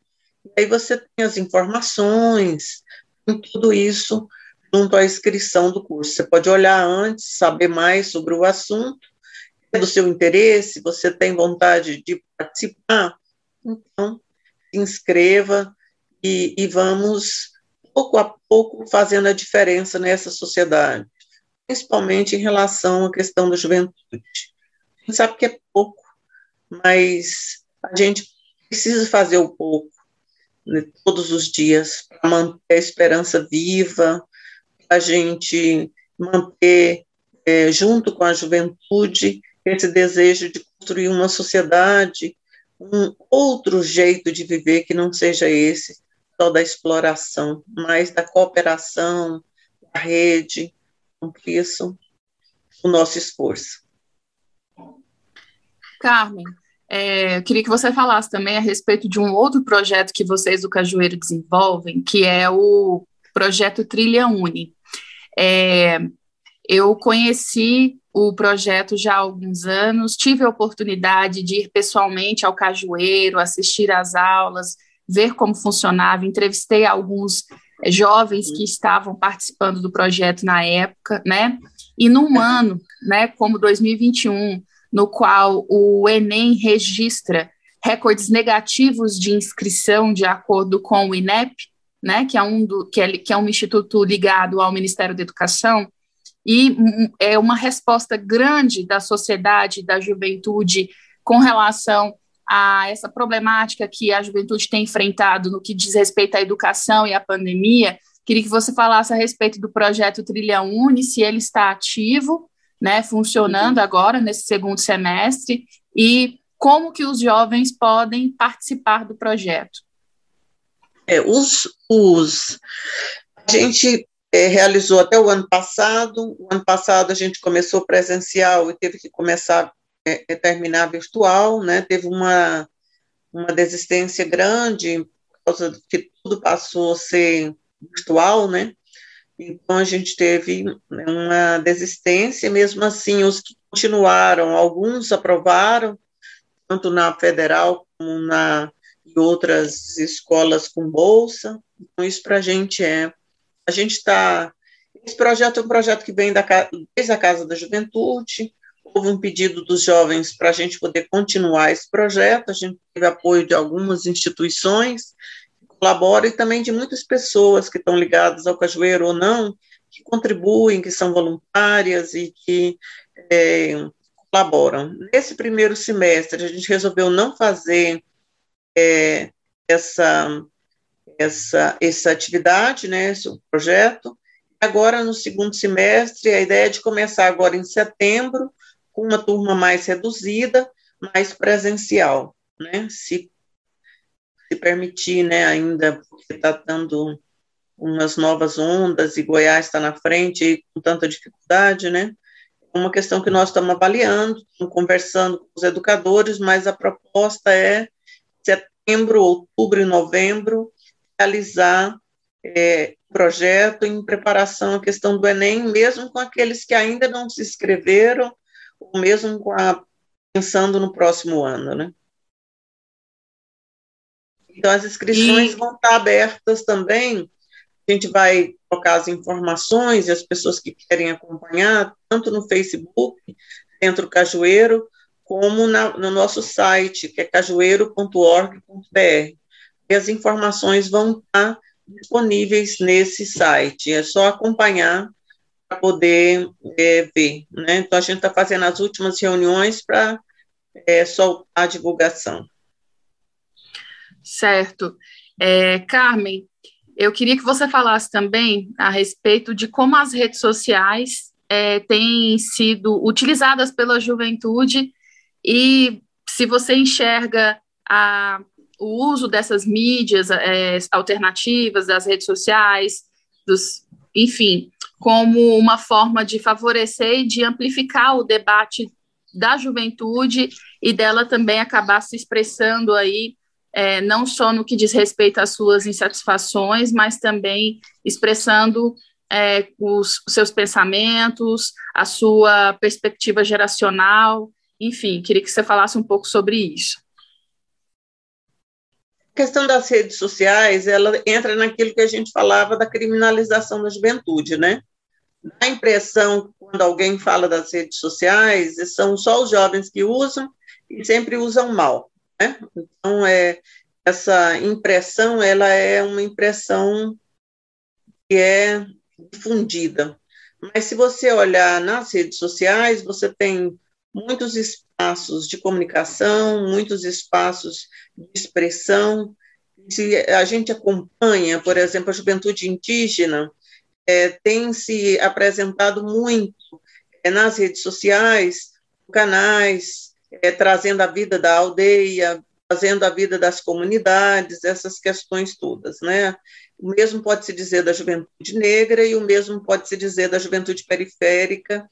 E aí você tem as informações, tem tudo isso junto à inscrição do curso. Você pode olhar antes, saber mais sobre o assunto, é do seu interesse, você tem vontade de participar, então se inscreva e, e vamos, pouco a pouco, fazendo a diferença nessa sociedade, principalmente em relação à questão da juventude. A gente sabe que é pouco, mas a gente precisa fazer o pouco né, todos os dias para manter a esperança viva, para a gente manter é, junto com a juventude esse desejo de construir uma sociedade, um outro jeito de viver que não seja esse só da exploração, mas da cooperação, da rede, com isso o nosso esforço. Carmen, é, queria que você falasse também a respeito de um outro projeto que vocês do Cajueiro desenvolvem, que é o projeto Trilha Uni. É, eu conheci o projeto já há alguns anos, tive a oportunidade de ir pessoalmente ao Cajueiro, assistir às aulas, ver como funcionava, entrevistei alguns jovens que estavam participando do projeto na época, né? E num ano, né, como 2021, no qual o Enem registra recordes negativos de inscrição de acordo com o INEP, né, que é um do, que é, que é um instituto ligado ao Ministério da Educação, e é uma resposta grande da sociedade, da juventude, com relação a essa problemática que a juventude tem enfrentado no que diz respeito à educação e à pandemia. Queria que você falasse a respeito do projeto Trilha Uni, se ele está ativo, né, funcionando agora nesse segundo semestre e como que os jovens podem participar do projeto. É, os, os, a gente é, realizou até o ano passado. O ano passado a gente começou presencial e teve que começar é, é terminar virtual, né? Teve uma uma desistência grande por causa de que tudo passou a ser virtual, né? Então, a gente teve né, uma desistência, mesmo assim, os que continuaram, alguns aprovaram, tanto na federal como na em outras escolas com bolsa. Então, isso para a gente é. A gente está. Esse projeto é um projeto que vem da, desde a Casa da Juventude. Houve um pedido dos jovens para a gente poder continuar esse projeto. A gente teve apoio de algumas instituições colabora e também de muitas pessoas que estão ligadas ao cajueiro ou não, que contribuem, que são voluntárias e que é, colaboram. Nesse primeiro semestre, a gente resolveu não fazer é, essa, essa, essa atividade, né, esse projeto. Agora, no segundo semestre, a ideia é de começar agora em setembro, com uma turma mais reduzida, mais presencial, né, se se permitir, né, ainda, porque está dando umas novas ondas e Goiás está na frente e com tanta dificuldade, né? É uma questão que nós estamos avaliando, estamos conversando com os educadores, mas a proposta é setembro, outubro e novembro realizar é, projeto em preparação à questão do Enem, mesmo com aqueles que ainda não se inscreveram, ou mesmo a, pensando no próximo ano, né? Então, as inscrições e... vão estar abertas também. A gente vai colocar as informações e as pessoas que querem acompanhar, tanto no Facebook, Centro Cajueiro, como na, no nosso site, que é cajueiro.org.br. E as informações vão estar disponíveis nesse site. É só acompanhar para poder é, ver. Né? Então, a gente está fazendo as últimas reuniões para é, soltar a divulgação. Certo. É, Carmen, eu queria que você falasse também a respeito de como as redes sociais é, têm sido utilizadas pela juventude e se você enxerga a, o uso dessas mídias é, alternativas, das redes sociais, dos, enfim, como uma forma de favorecer e de amplificar o debate da juventude e dela também acabar se expressando aí é, não só no que diz respeito às suas insatisfações, mas também expressando é, os, os seus pensamentos, a sua perspectiva geracional, enfim, queria que você falasse um pouco sobre isso. A questão das redes sociais, ela entra naquilo que a gente falava da criminalização da juventude, né? dá a impressão, quando alguém fala das redes sociais, são só os jovens que usam e sempre usam mal. Né? Então, é, essa impressão, ela é uma impressão que é difundida. Mas se você olhar nas redes sociais, você tem muitos espaços de comunicação, muitos espaços de expressão. Se a gente acompanha, por exemplo, a juventude indígena, é, tem se apresentado muito é, nas redes sociais, canais, é, trazendo a vida da aldeia, trazendo a vida das comunidades, essas questões todas, né? O mesmo pode se dizer da juventude negra e o mesmo pode se dizer da juventude periférica,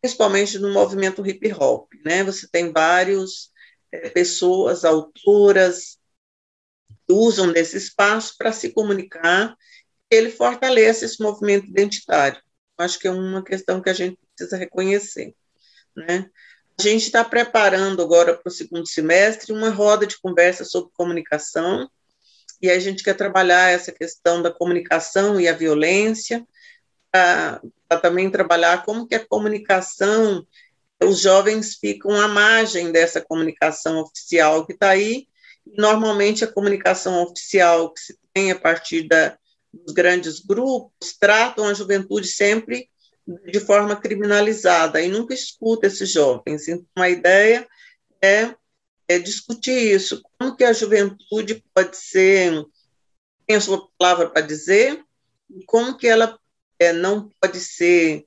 principalmente no movimento hip hop, né? Você tem vários é, pessoas, autoras, que usam desse espaço para se comunicar ele fortalece esse movimento identitário. Acho que é uma questão que a gente precisa reconhecer. Né? A gente está preparando agora para o segundo semestre uma roda de conversa sobre comunicação, e a gente quer trabalhar essa questão da comunicação e a violência, para também trabalhar como que a comunicação, os jovens ficam à margem dessa comunicação oficial que está aí, normalmente a comunicação oficial que se tem a partir da, os grandes grupos tratam a juventude sempre de forma criminalizada e nunca escuta esses jovens. Então, a ideia é, é discutir isso, como que a juventude pode ser, tem a sua palavra para dizer, e como que ela é, não pode ser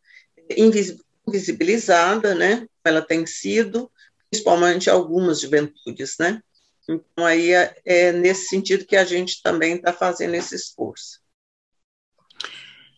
invisibilizada, né? Ela tem sido, principalmente algumas juventudes, né? Então, aí é, é nesse sentido que a gente também está fazendo esse esforço.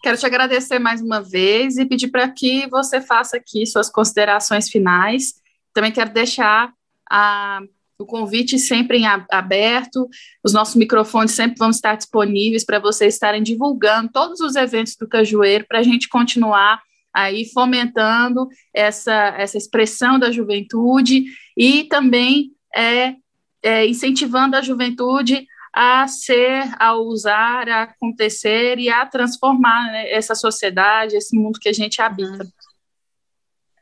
Quero te agradecer mais uma vez e pedir para que você faça aqui suas considerações finais. Também quero deixar a, o convite sempre em aberto, os nossos microfones sempre vão estar disponíveis para vocês estarem divulgando todos os eventos do Cajueiro, para a gente continuar aí fomentando essa, essa expressão da juventude e também é, é, incentivando a juventude a ser, a usar, a acontecer e a transformar né, essa sociedade, esse mundo que a gente habita.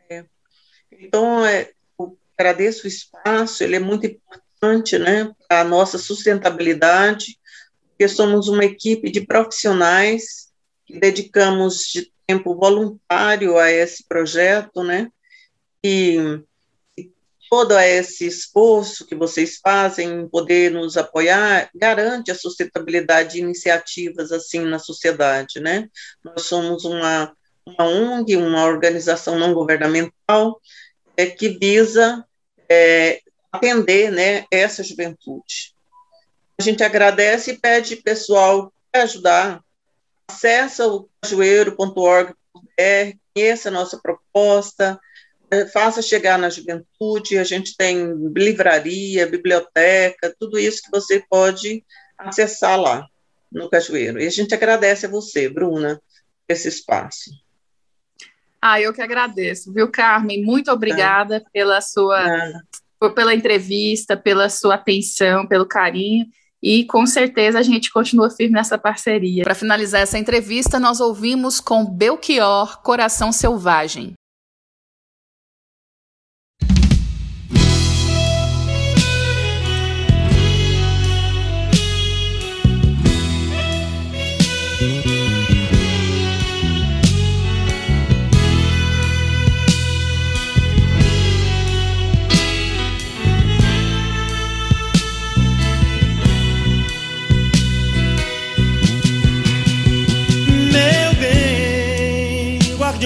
É. Então, é, eu agradeço o espaço, ele é muito importante né, para a nossa sustentabilidade, porque somos uma equipe de profissionais que dedicamos de tempo voluntário a esse projeto, né, e todo esse esforço que vocês fazem em poder nos apoiar garante a sustentabilidade de iniciativas assim na sociedade, né? Nós somos uma, uma ONG, uma organização não governamental é, que visa é, atender, né, essa juventude. A gente agradece e pede pessoal para ajudar. Acesse o cajueiro.org.br, conheça a nossa proposta, faça chegar na juventude, a gente tem livraria, biblioteca, tudo isso que você pode acessar lá no Cajueiro. E a gente agradece a você, Bruna, esse espaço. Ah, eu que agradeço, viu, Carmen? Muito obrigada tá. pela sua pela entrevista, pela sua atenção, pelo carinho. E com certeza a gente continua firme nessa parceria. Para finalizar essa entrevista, nós ouvimos com Belchior Coração Selvagem.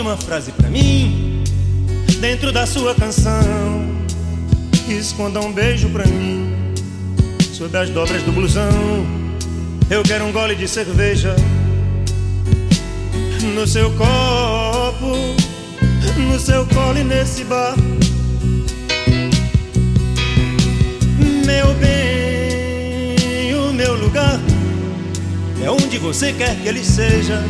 Uma frase pra mim dentro da sua canção. Esconda um beijo pra mim sob as dobras do blusão. Eu quero um gole de cerveja no seu copo, no seu colo e nesse bar. Meu bem, o meu lugar é onde você quer que ele seja.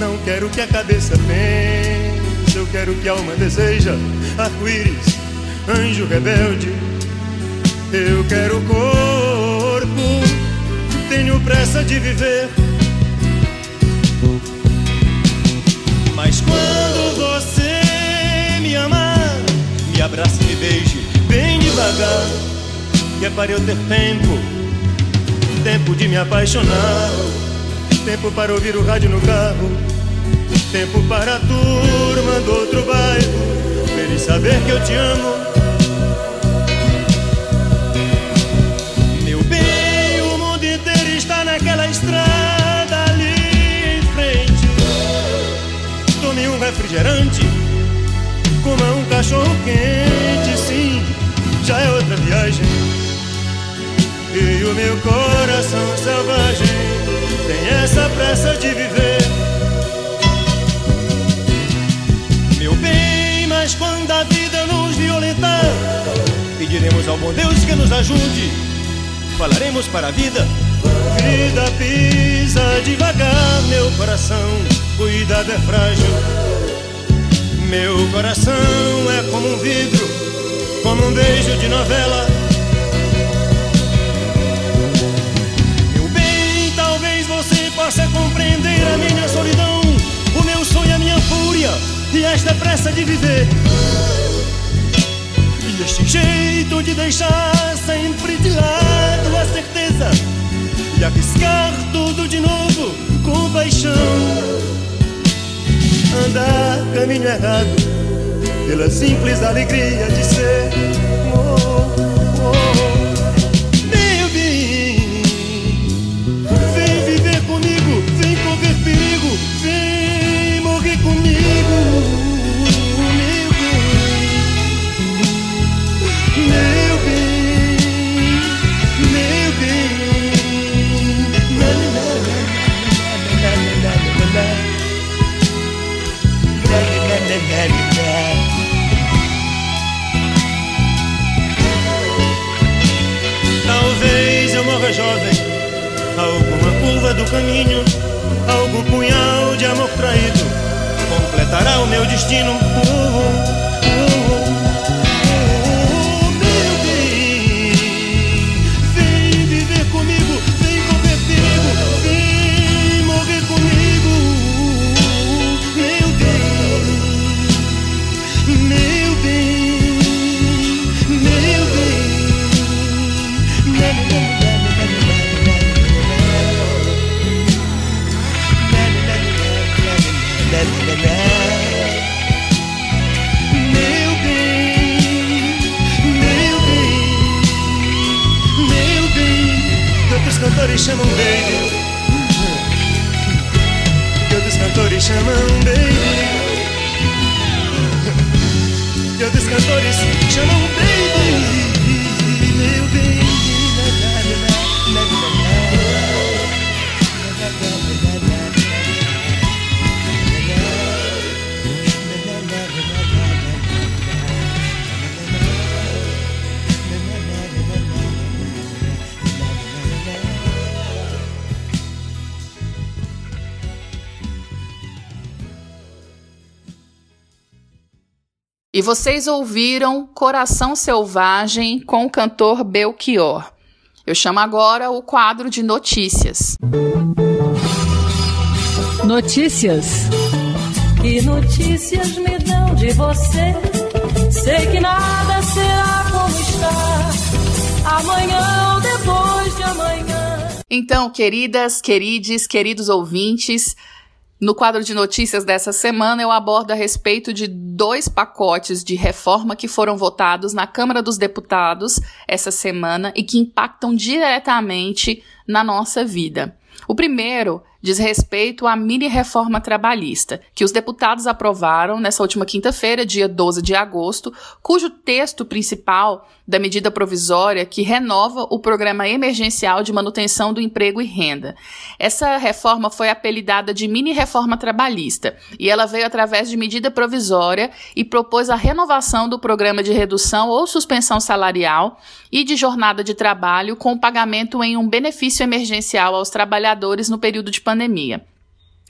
Não quero que a cabeça pense, eu quero que a alma deseja. Arco-íris, anjo rebelde. Eu quero corpo, tenho pressa de viver. Mas quando você me amar, me abrace e me beije bem devagar, que é para eu ter tempo, tempo de me apaixonar, tempo para ouvir o rádio no carro tempo para a turma do outro bairro, feliz saber que eu te amo. Meu bem, o mundo inteiro está naquela estrada ali em frente. Tome um refrigerante, coma um cachorro quente, sim, já é outra viagem. E o meu coração selvagem tem essa pressa de viver. Pediremos ao bom Deus que nos ajude. Falaremos para a vida. Vida pisa devagar, meu coração, cuidado é frágil. Meu coração é como um vidro, como um beijo de novela possa compreender a minha solidão, o meu sonho, a minha fúria e esta pressa de viver. E este jeito de deixar sempre de lado a certeza e arriscar tudo de novo com paixão. Andar caminho errado pela simples alegria de ser. Caminho, algum punhal de amor traído completará o meu destino. Uh, uh. Vocês ouviram Coração Selvagem com o cantor Belchior. Eu chamo agora o quadro de notícias. Notícias. Que notícias me dão de você? Sei que nada será como está amanhã ou depois de amanhã. Então, queridas, querides, queridos ouvintes, no quadro de notícias dessa semana, eu abordo a respeito de dois pacotes de reforma que foram votados na Câmara dos Deputados essa semana e que impactam diretamente na nossa vida. O primeiro diz respeito à mini reforma trabalhista, que os deputados aprovaram nessa última quinta-feira, dia 12 de agosto, cujo texto principal da medida provisória que renova o programa emergencial de manutenção do emprego e renda. Essa reforma foi apelidada de mini reforma trabalhista e ela veio através de medida provisória e propôs a renovação do programa de redução ou suspensão salarial e de jornada de trabalho com pagamento em um benefício emergencial aos trabalhadores no período de pandemia.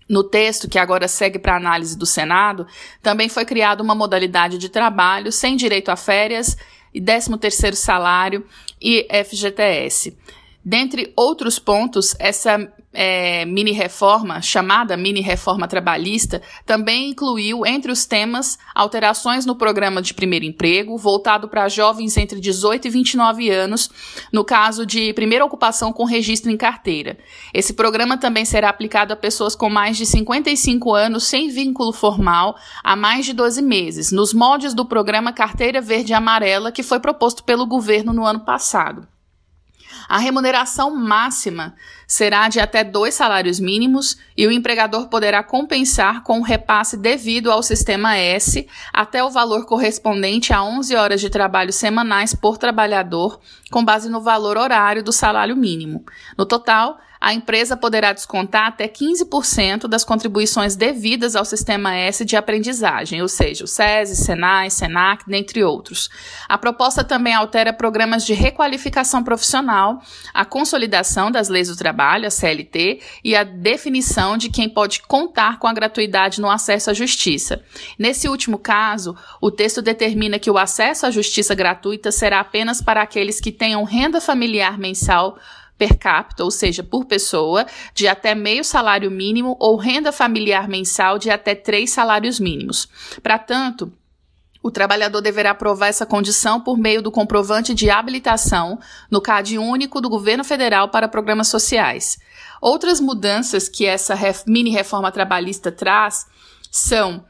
No texto, que agora segue para análise do Senado, também foi criada uma modalidade de trabalho sem direito a férias e 13º salário e FGTS. Dentre outros pontos, essa é, mini reforma, chamada mini reforma trabalhista, também incluiu entre os temas alterações no programa de primeiro emprego, voltado para jovens entre 18 e 29 anos, no caso de primeira ocupação com registro em carteira. Esse programa também será aplicado a pessoas com mais de 55 anos sem vínculo formal há mais de 12 meses, nos moldes do programa Carteira Verde e Amarela que foi proposto pelo governo no ano passado. A remuneração máxima será de até dois salários mínimos e o empregador poderá compensar com o repasse devido ao sistema S até o valor correspondente a 11 horas de trabalho semanais por trabalhador, com base no valor horário do salário mínimo. No total, a empresa poderá descontar até 15% das contribuições devidas ao Sistema S de aprendizagem, ou seja, o SESI, SENAI, SENAC, dentre outros. A proposta também altera programas de requalificação profissional, a consolidação das leis do trabalho, a CLT, e a definição de quem pode contar com a gratuidade no acesso à justiça. Nesse último caso, o texto determina que o acesso à justiça gratuita será apenas para aqueles que tenham renda familiar mensal per capita, ou seja, por pessoa, de até meio salário mínimo ou renda familiar mensal de até três salários mínimos. Para tanto, o trabalhador deverá provar essa condição por meio do comprovante de habilitação no CAD único do governo federal para programas sociais. Outras mudanças que essa mini reforma trabalhista traz são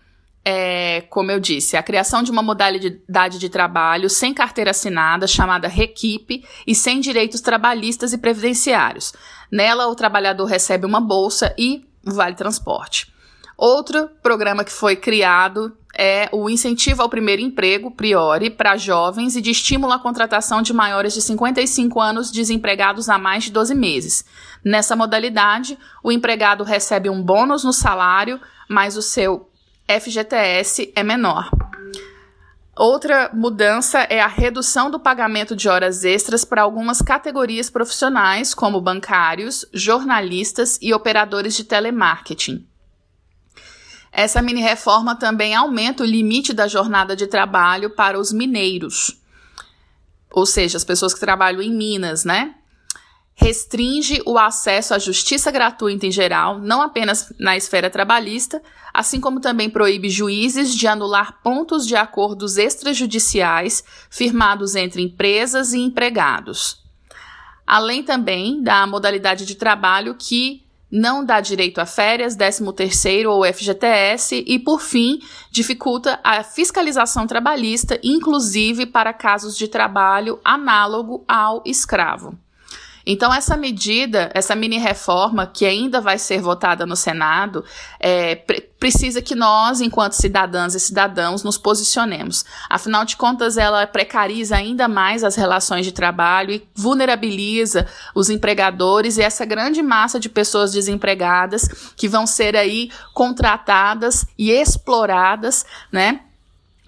é, como eu disse, a criação de uma modalidade de trabalho sem carteira assinada, chamada Requipe, e sem direitos trabalhistas e previdenciários. Nela, o trabalhador recebe uma bolsa e vale transporte. Outro programa que foi criado é o incentivo ao primeiro emprego, priori, para jovens e de estímulo à contratação de maiores de 55 anos desempregados há mais de 12 meses. Nessa modalidade, o empregado recebe um bônus no salário, mas o seu FGTS é menor. Outra mudança é a redução do pagamento de horas extras para algumas categorias profissionais, como bancários, jornalistas e operadores de telemarketing. Essa mini reforma também aumenta o limite da jornada de trabalho para os mineiros, ou seja, as pessoas que trabalham em Minas, né? Restringe o acesso à justiça gratuita em geral, não apenas na esfera trabalhista, assim como também proíbe juízes de anular pontos de acordos extrajudiciais firmados entre empresas e empregados. Além também da modalidade de trabalho que não dá direito a férias, 13º ou FGTS e, por fim, dificulta a fiscalização trabalhista, inclusive para casos de trabalho análogo ao escravo. Então, essa medida, essa mini reforma, que ainda vai ser votada no Senado, é, pre precisa que nós, enquanto cidadãs e cidadãos, nos posicionemos. Afinal de contas, ela precariza ainda mais as relações de trabalho e vulnerabiliza os empregadores e essa grande massa de pessoas desempregadas que vão ser aí contratadas e exploradas, né?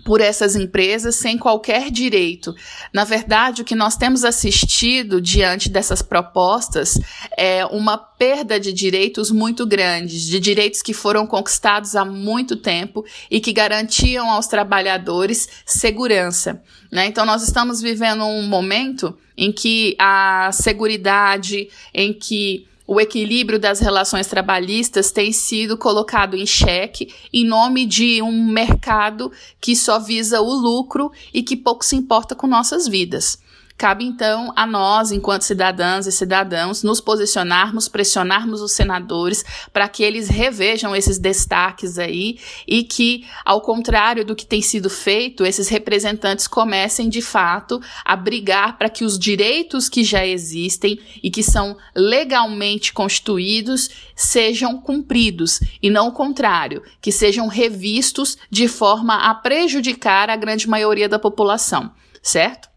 Por essas empresas sem qualquer direito. Na verdade, o que nós temos assistido diante dessas propostas é uma perda de direitos muito grandes, de direitos que foram conquistados há muito tempo e que garantiam aos trabalhadores segurança. Né? Então, nós estamos vivendo um momento em que a seguridade, em que o equilíbrio das relações trabalhistas tem sido colocado em xeque em nome de um mercado que só visa o lucro e que pouco se importa com nossas vidas. Cabe então a nós, enquanto cidadãs e cidadãos, nos posicionarmos, pressionarmos os senadores para que eles revejam esses destaques aí e que, ao contrário do que tem sido feito, esses representantes comecem de fato a brigar para que os direitos que já existem e que são legalmente constituídos sejam cumpridos e não o contrário, que sejam revistos de forma a prejudicar a grande maioria da população, certo?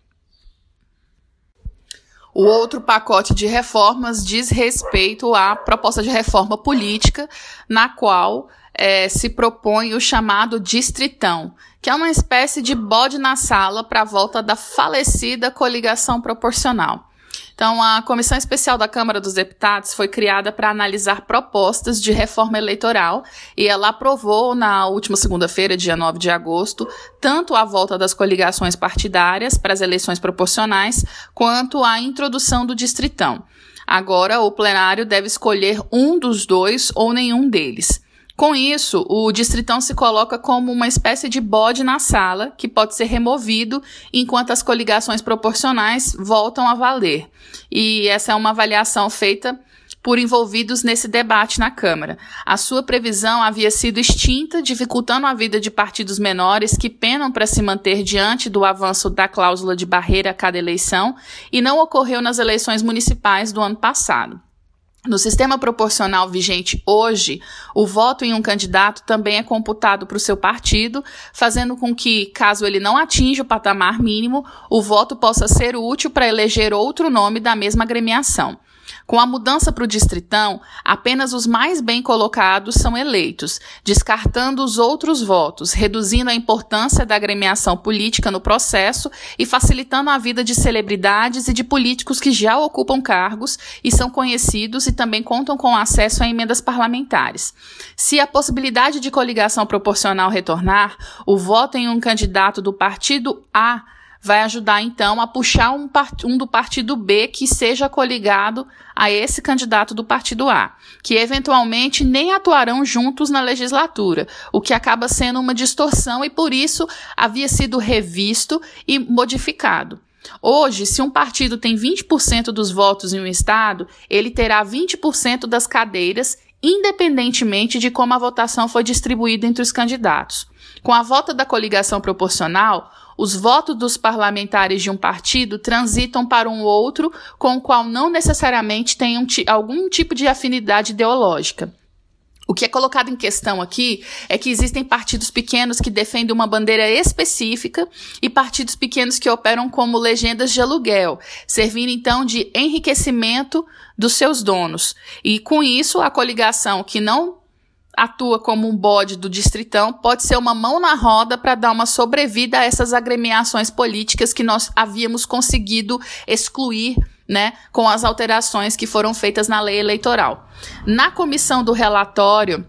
O outro pacote de reformas diz respeito à proposta de reforma política, na qual é, se propõe o chamado distritão, que é uma espécie de bode na sala para a volta da falecida coligação proporcional. Então, a Comissão Especial da Câmara dos Deputados foi criada para analisar propostas de reforma eleitoral e ela aprovou na última segunda-feira, dia 9 de agosto, tanto a volta das coligações partidárias para as eleições proporcionais, quanto a introdução do distritão. Agora, o plenário deve escolher um dos dois ou nenhum deles. Com isso, o distritão se coloca como uma espécie de bode na sala, que pode ser removido enquanto as coligações proporcionais voltam a valer. E essa é uma avaliação feita por envolvidos nesse debate na Câmara. A sua previsão havia sido extinta, dificultando a vida de partidos menores que penam para se manter diante do avanço da cláusula de barreira a cada eleição, e não ocorreu nas eleições municipais do ano passado. No sistema proporcional vigente hoje, o voto em um candidato também é computado para o seu partido, fazendo com que, caso ele não atinja o patamar mínimo, o voto possa ser útil para eleger outro nome da mesma agremiação. Com a mudança para o distritão, apenas os mais bem colocados são eleitos, descartando os outros votos, reduzindo a importância da agremiação política no processo e facilitando a vida de celebridades e de políticos que já ocupam cargos e são conhecidos e também contam com acesso a emendas parlamentares. Se a possibilidade de coligação proporcional retornar, o voto em um candidato do partido A vai ajudar então a puxar um, um, do partido B que seja coligado a esse candidato do partido A, que eventualmente nem atuarão juntos na legislatura, o que acaba sendo uma distorção e por isso havia sido revisto e modificado. Hoje, se um partido tem 20% dos votos em um estado, ele terá 20% das cadeiras, independentemente de como a votação foi distribuída entre os candidatos. Com a volta da coligação proporcional, os votos dos parlamentares de um partido transitam para um outro com o qual não necessariamente tenham algum tipo de afinidade ideológica. O que é colocado em questão aqui é que existem partidos pequenos que defendem uma bandeira específica e partidos pequenos que operam como legendas de aluguel, servindo então de enriquecimento dos seus donos. E com isso, a coligação que não atua como um bode do distritão pode ser uma mão na roda para dar uma sobrevida a essas agremiações políticas que nós havíamos conseguido excluir né, com as alterações que foram feitas na lei eleitoral. Na comissão do relatório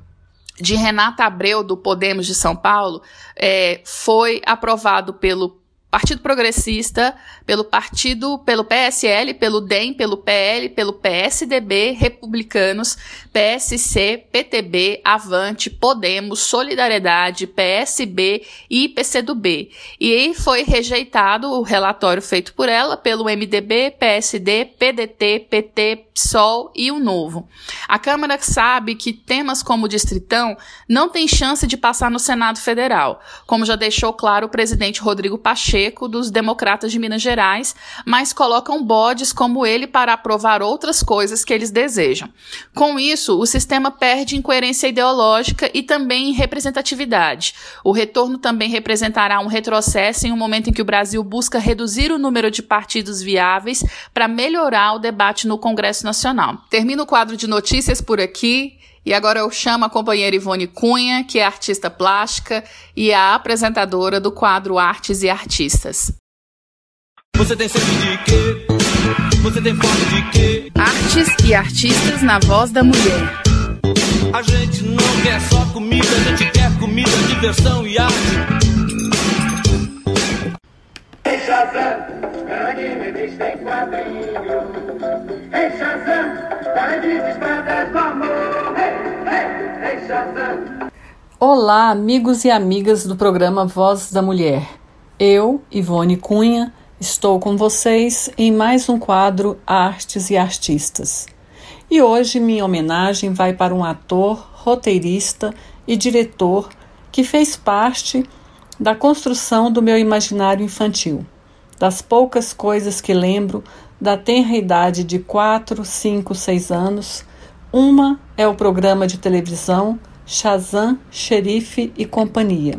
de Renata Abreu, do Podemos de São Paulo, é, foi aprovado pelo Partido Progressista, pelo Partido, pelo PSL, pelo DEM, pelo PL, pelo PSDB, Republicanos, PSC, PTB, Avante, Podemos, Solidariedade, PSB e PCdoB. E aí foi rejeitado o relatório feito por ela pelo MDB, PSD, PDT, PT, PSOL e o Novo. A Câmara sabe que temas como o Distritão não têm chance de passar no Senado Federal, como já deixou claro o presidente Rodrigo Pacheco dos Democratas de Minas Gerais, mas colocam bodes como ele para aprovar outras coisas que eles desejam. Com isso, isso, o sistema perde em coerência ideológica e também em representatividade. O retorno também representará um retrocesso em um momento em que o Brasil busca reduzir o número de partidos viáveis para melhorar o debate no Congresso Nacional. Termino o quadro de notícias por aqui. E agora eu chamo a companheira Ivone Cunha, que é artista plástica e a apresentadora do quadro Artes e Artistas. Você tem sede de quê? Você tem fome de quê? Artes e artistas na voz da mulher. A gente não quer só comida, a gente quer comida, diversão e arte. Ei Shazam, grande revista em quadrinho. Ei Shazam, grandes espadas do amor. Olá, amigos e amigas do programa Voz da Mulher. Eu, Ivone Cunha, Estou com vocês em mais um quadro Artes e Artistas. E hoje minha homenagem vai para um ator, roteirista e diretor que fez parte da construção do meu imaginário infantil. Das poucas coisas que lembro da tenra idade de 4, 5, 6 anos, uma é o programa de televisão Shazam, Xerife e Companhia.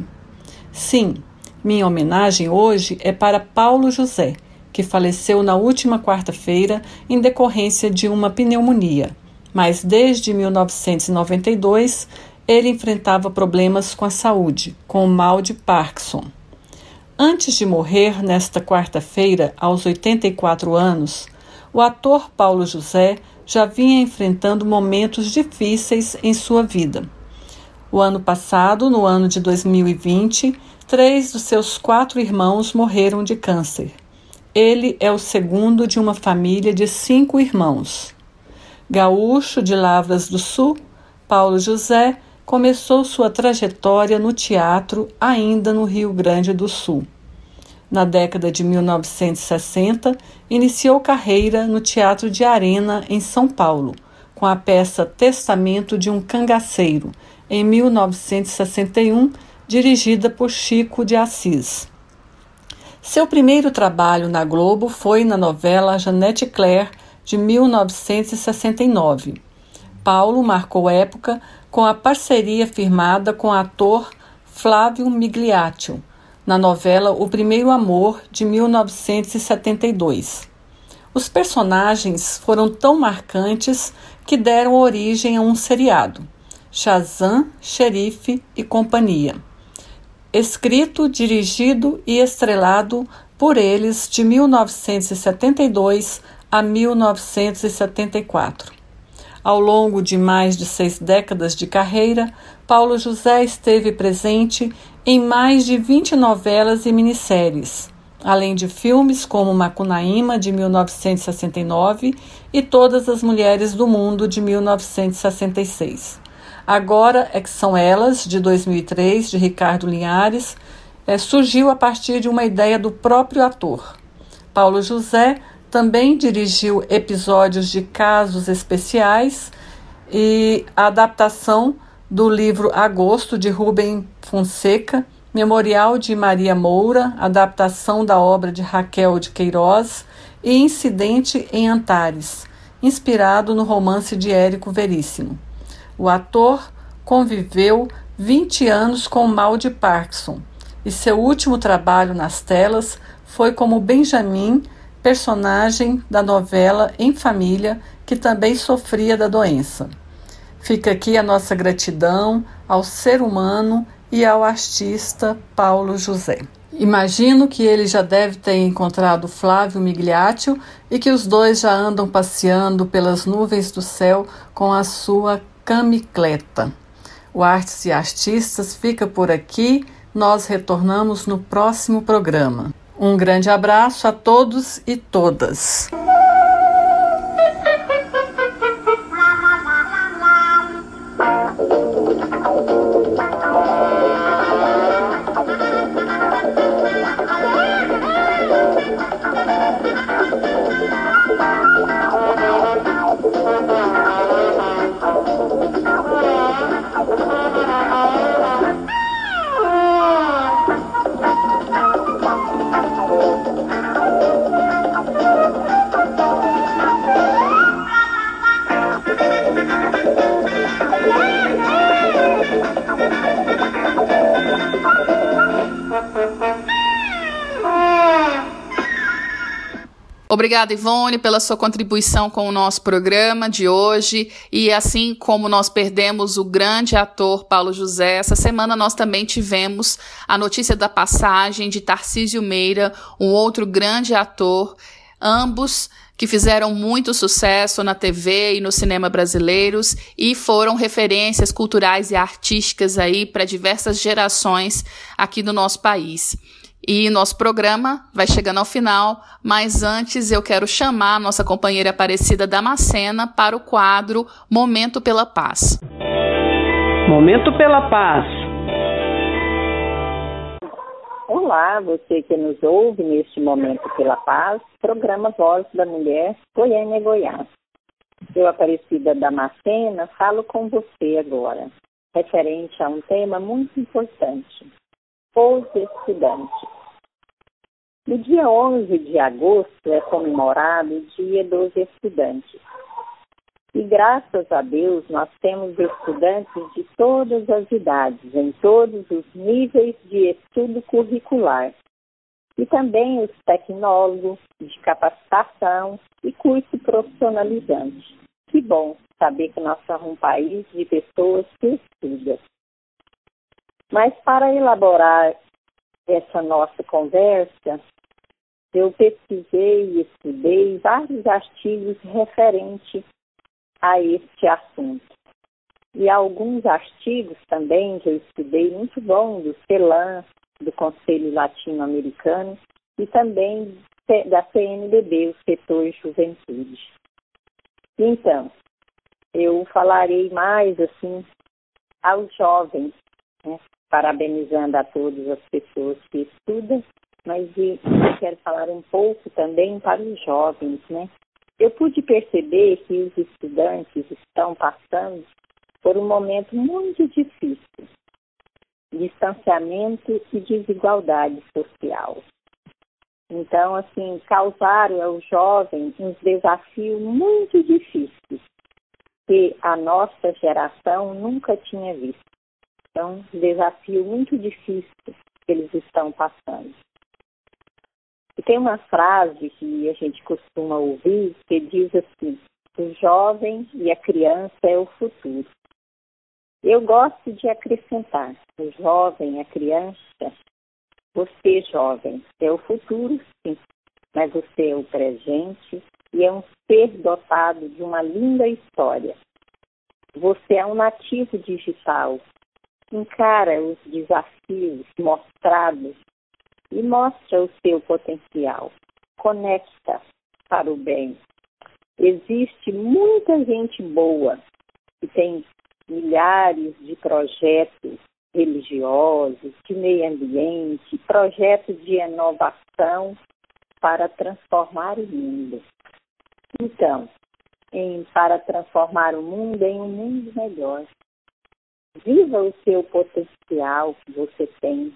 Sim, minha homenagem hoje é para Paulo José, que faleceu na última quarta-feira em decorrência de uma pneumonia. Mas desde 1992 ele enfrentava problemas com a saúde, com o mal de Parkinson. Antes de morrer nesta quarta-feira, aos 84 anos, o ator Paulo José já vinha enfrentando momentos difíceis em sua vida. O ano passado, no ano de 2020, Três dos seus quatro irmãos morreram de câncer. Ele é o segundo de uma família de cinco irmãos. Gaúcho de Lavras do Sul, Paulo José começou sua trajetória no teatro ainda no Rio Grande do Sul. Na década de 1960, iniciou carreira no Teatro de Arena, em São Paulo, com a peça Testamento de um Cangaceiro, em 1961, dirigida por Chico de Assis. Seu primeiro trabalho na Globo foi na novela Janete Claire, de 1969. Paulo marcou época com a parceria firmada com o ator Flávio Migliaccio na novela O Primeiro Amor de 1972. Os personagens foram tão marcantes que deram origem a um seriado, Shazam, Xerife e Companhia. Escrito, dirigido e estrelado por eles de 1972 a 1974. Ao longo de mais de seis décadas de carreira, Paulo José esteve presente em mais de 20 novelas e minisséries, além de filmes como Macunaíma, de 1969, e Todas as Mulheres do Mundo, de 1966. Agora é que são elas, de 2003, de Ricardo Linhares, é, surgiu a partir de uma ideia do próprio ator. Paulo José também dirigiu episódios de casos especiais e a adaptação do livro Agosto, de Rubem Fonseca, Memorial de Maria Moura, adaptação da obra de Raquel de Queiroz e Incidente em Antares, inspirado no romance de Érico Veríssimo. O ator conviveu 20 anos com o mal de Parkinson e seu último trabalho nas telas foi como Benjamin personagem da novela Em Família, que também sofria da doença. Fica aqui a nossa gratidão ao ser humano e ao artista Paulo José. Imagino que ele já deve ter encontrado Flávio Migliaccio e que os dois já andam passeando pelas nuvens do céu com a sua camicleta. O Artes e Artistas fica por aqui. Nós retornamos no próximo programa. Um grande abraço a todos e todas. Obrigada, Ivone, pela sua contribuição com o nosso programa de hoje. E assim como nós perdemos o grande ator Paulo José, essa semana nós também tivemos a notícia da passagem de Tarcísio Meira, um outro grande ator, ambos que fizeram muito sucesso na TV e no cinema brasileiros e foram referências culturais e artísticas aí para diversas gerações aqui do nosso país. E nosso programa vai chegando ao final, mas antes eu quero chamar a nossa companheira Aparecida Damascena para o quadro Momento pela Paz. Momento pela Paz. Olá, você que nos ouve neste Momento pela Paz, programa Voz da Mulher, Goiânia, Goiás. Eu, Aparecida Damascena, falo com você agora, referente a um tema muito importante, os estudantes. No dia 11 de agosto é comemorado o Dia dos Estudantes. E graças a Deus nós temos estudantes de todas as idades, em todos os níveis de estudo curricular. E também os tecnólogos de capacitação e curso profissionalizante. Que bom saber que nós somos um país de pessoas que estudam. Mas para elaborar essa nossa conversa, eu pesquisei e estudei vários artigos referentes a este assunto. E alguns artigos também que eu estudei muito bom do CELAM, do Conselho Latino-Americano, e também da CNBB, o setor Juventude. Então, eu falarei mais assim aos jovens, né? parabenizando a todas as pessoas que estudam, mas eu quero falar um pouco também para os jovens, né? Eu pude perceber que os estudantes estão passando por um momento muito difícil, distanciamento e desigualdade social. Então, assim, causaram aos jovens um desafio muito difícil que a nossa geração nunca tinha visto. Então, um desafio muito difícil que eles estão passando. E tem uma frase que a gente costuma ouvir que diz assim: o jovem e a criança é o futuro. Eu gosto de acrescentar: o jovem, a criança, você jovem, é o futuro, sim, mas você é o presente e é um ser dotado de uma linda história. Você é um nativo digital. Encara os desafios mostrados e mostra o seu potencial. Conecta para o bem. Existe muita gente boa que tem milhares de projetos religiosos, de meio ambiente, projetos de inovação para transformar o mundo. Então, em, para transformar o mundo em um mundo melhor. Viva o seu potencial que você tem.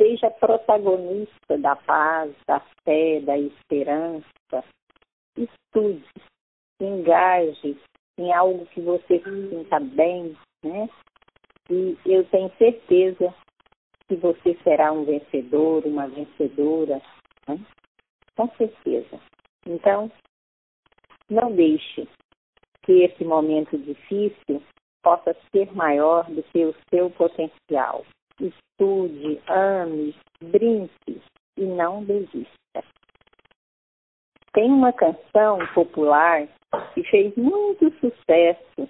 Seja protagonista da paz, da fé, da esperança. Estude, engaje em algo que você se sinta bem, né? E eu tenho certeza que você será um vencedor, uma vencedora, né? com certeza. Então, não deixe que esse momento difícil possa ser maior do que o seu potencial. Estude, ame, brinque e não desista. Tem uma canção popular que fez muito sucesso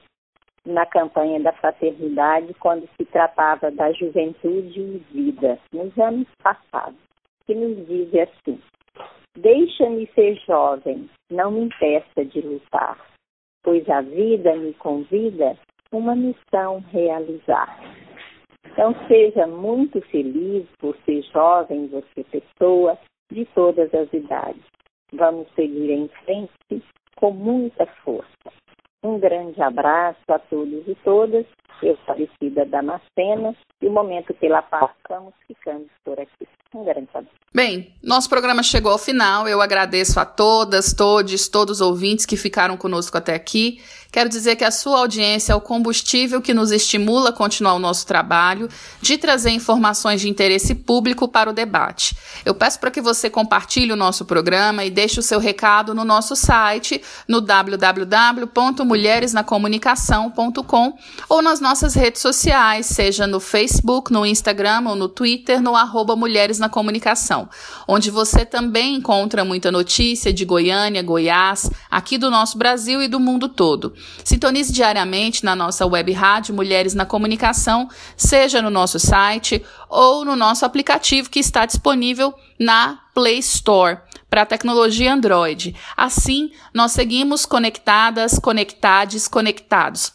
na campanha da fraternidade quando se tratava da juventude e vida, nos anos passados, que nos diz assim: Deixa-me ser jovem, não me impeça de lutar, pois a vida me convida uma missão realizar. Então seja muito feliz ser jovem, você pessoa de todas as idades. Vamos seguir em frente com muita força. Um grande abraço a todos e todas. Eu, Aparecida Damascena, e o Momento pela Paz, estamos ficando por aqui. Um grande abraço. Bem, nosso programa chegou ao final. Eu agradeço a todas, todos, todos os ouvintes que ficaram conosco até aqui. Quero dizer que a sua audiência é o combustível que nos estimula a continuar o nosso trabalho de trazer informações de interesse público para o debate. Eu peço para que você compartilhe o nosso programa e deixe o seu recado no nosso site no www.mulheresnacomunicação.com ou nas nossas redes sociais, seja no Facebook, no Instagram ou no Twitter, no arroba Mulheres na Comunicação, onde você também encontra muita notícia de Goiânia, Goiás, aqui do nosso Brasil e do mundo todo. Sintonize diariamente na nossa web rádio Mulheres na Comunicação, seja no nosso site ou no nosso aplicativo que está disponível na Play Store para a tecnologia Android. Assim, nós seguimos conectadas, conectades, conectados.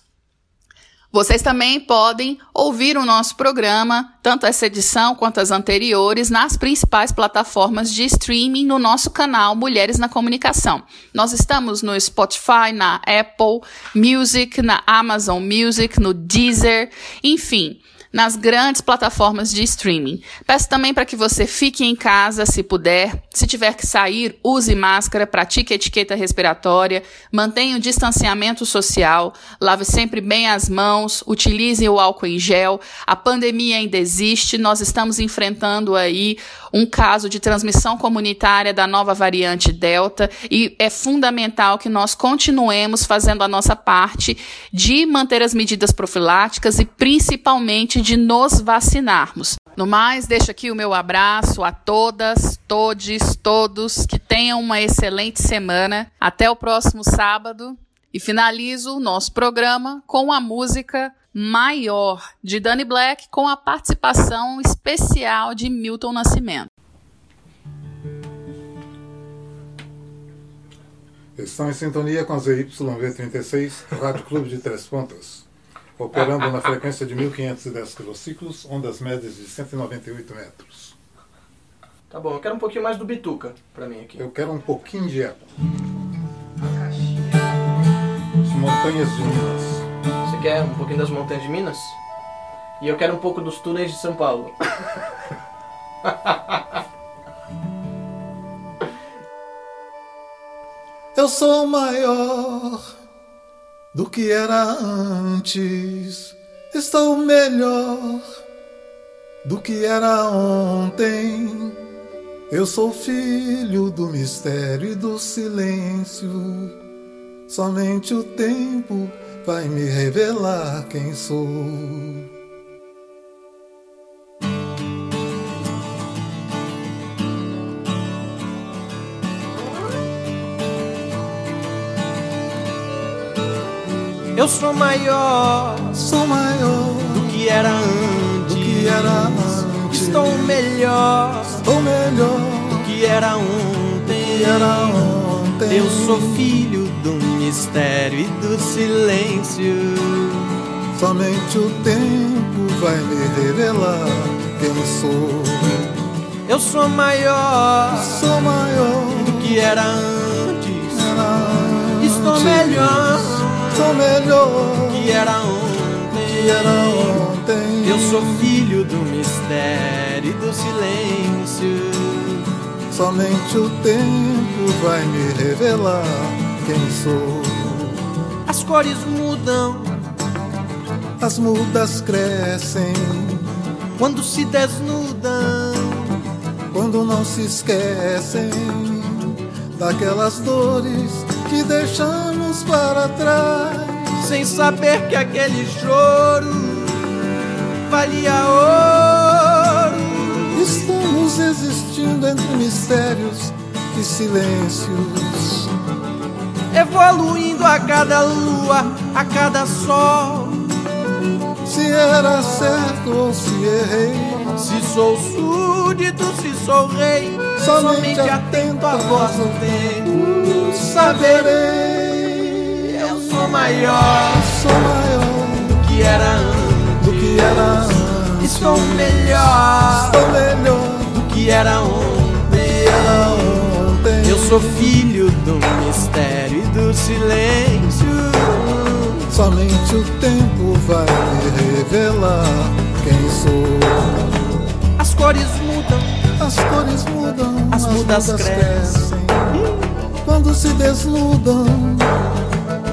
Vocês também podem ouvir o nosso programa, tanto essa edição quanto as anteriores, nas principais plataformas de streaming no nosso canal Mulheres na Comunicação. Nós estamos no Spotify, na Apple Music, na Amazon Music, no Deezer, enfim nas grandes plataformas de streaming. Peço também para que você fique em casa se puder. Se tiver que sair, use máscara, pratique etiqueta respiratória, mantenha o distanciamento social, lave sempre bem as mãos, utilize o álcool em gel. A pandemia ainda existe, nós estamos enfrentando aí um caso de transmissão comunitária da nova variante Delta e é fundamental que nós continuemos fazendo a nossa parte de manter as medidas profiláticas e principalmente de nos vacinarmos. No mais, deixo aqui o meu abraço a todas, todes, todos, que tenham uma excelente semana. Até o próximo sábado e finalizo o nosso programa com a música Maior de Danny Black com a participação especial de Milton Nascimento. Estão em sintonia com a ZYV36, Rádio Clube de Três Pontas, operando na frequência de 1510 kHz, ondas médias de 198 metros. Tá bom, eu quero um pouquinho mais do Bituca pra mim aqui. Eu quero um pouquinho de eco. As montanhas de Minas. Você quer um pouquinho das montanhas de Minas? E eu quero um pouco dos túneis de São Paulo. <laughs> Eu sou maior do que era antes. Estou melhor do que era ontem. Eu sou filho do mistério e do silêncio. Somente o tempo vai me revelar quem sou. Eu sou maior, sou maior do que era antes. Do que era antes. Estou melhor, estou melhor do que era ontem. Era ontem. Eu sou filho do mistério e do silêncio. Somente o tempo vai me revelar quem sou. Eu sou maior, sou maior do que era antes. Era antes. Estou melhor sou melhor que era ontem. Que era ontem. Eu sou filho do mistério e do silêncio. Somente o tempo vai me revelar quem sou. As cores mudam, as mudas crescem quando se desnudam, quando não se esquecem daquelas dores que deixamos para trás, sem saber que aquele choro valia ouro. Estamos existindo entre mistérios e silêncios, evoluindo a cada lua, a cada sol. Se era certo ou se errei, se sou súdito, se sou rei, somente, atento à voz do tempo, saberei. Eu sou maior, sou maior do que era antes, do que era antes. Estou melhor, estou melhor do que era ontem. Era ontem. Eu sou filho do mistério e do silêncio. Somente o tempo vai me revelar quem sou. As cores as cores mudam, as, as mudas, crescem. Quando se desnudam,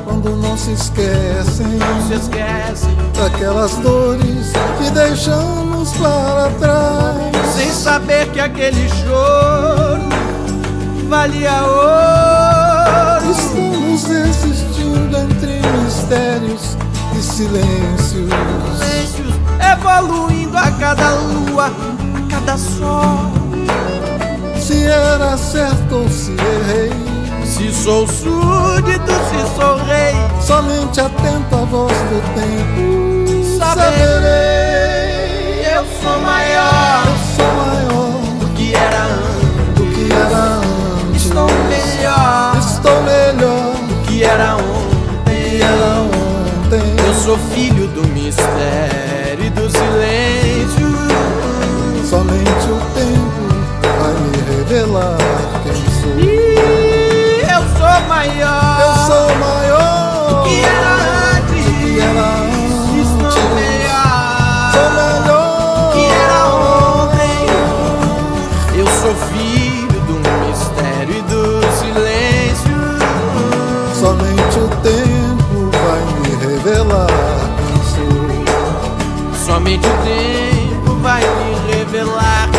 quando não se esquecem, não se esquecem daquelas dores que deixamos para trás, sem saber que aquele choro valia ouro. Estamos existindo entre mistérios e silêncios, silêncios evoluindo a cada lua, a cada sol. Se era certo ou se errei, se sou súdito, se sou rei, somente atento à voz do tempo, saberei. Eu sou maior, eu sou maior do que era antes, do que era antes. Estou melhor, estou melhor do que era ontem. Que era ontem. Eu sou filho do mistério e do silêncio. Somente o tempo revelar quem sou. E eu sou maior. Eu sou maior que era antes. Que era antes. Estou melhor. Sou melhor que era ontem. Eu sou filho do mistério e do silêncio. Somente o tempo vai me revelar quem sou. Somente o tempo vai me revelar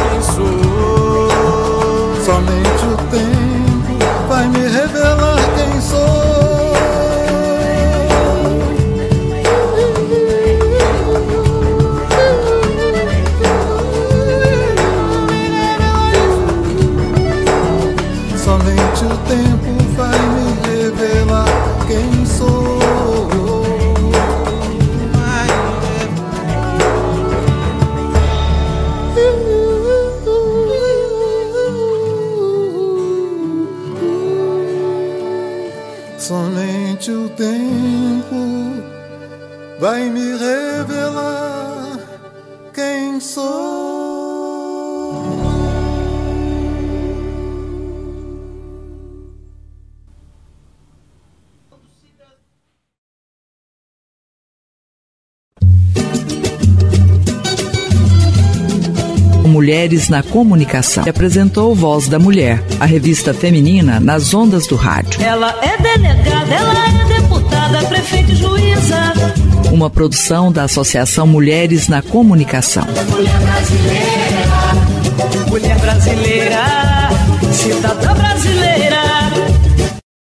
na Comunicação. Apresentou Voz da Mulher, a revista feminina nas ondas do rádio. Ela é delegada, ela é deputada, prefeita e juíza. Uma produção da Associação Mulheres na Comunicação. Mulher brasileira, mulher brasileira, cidadã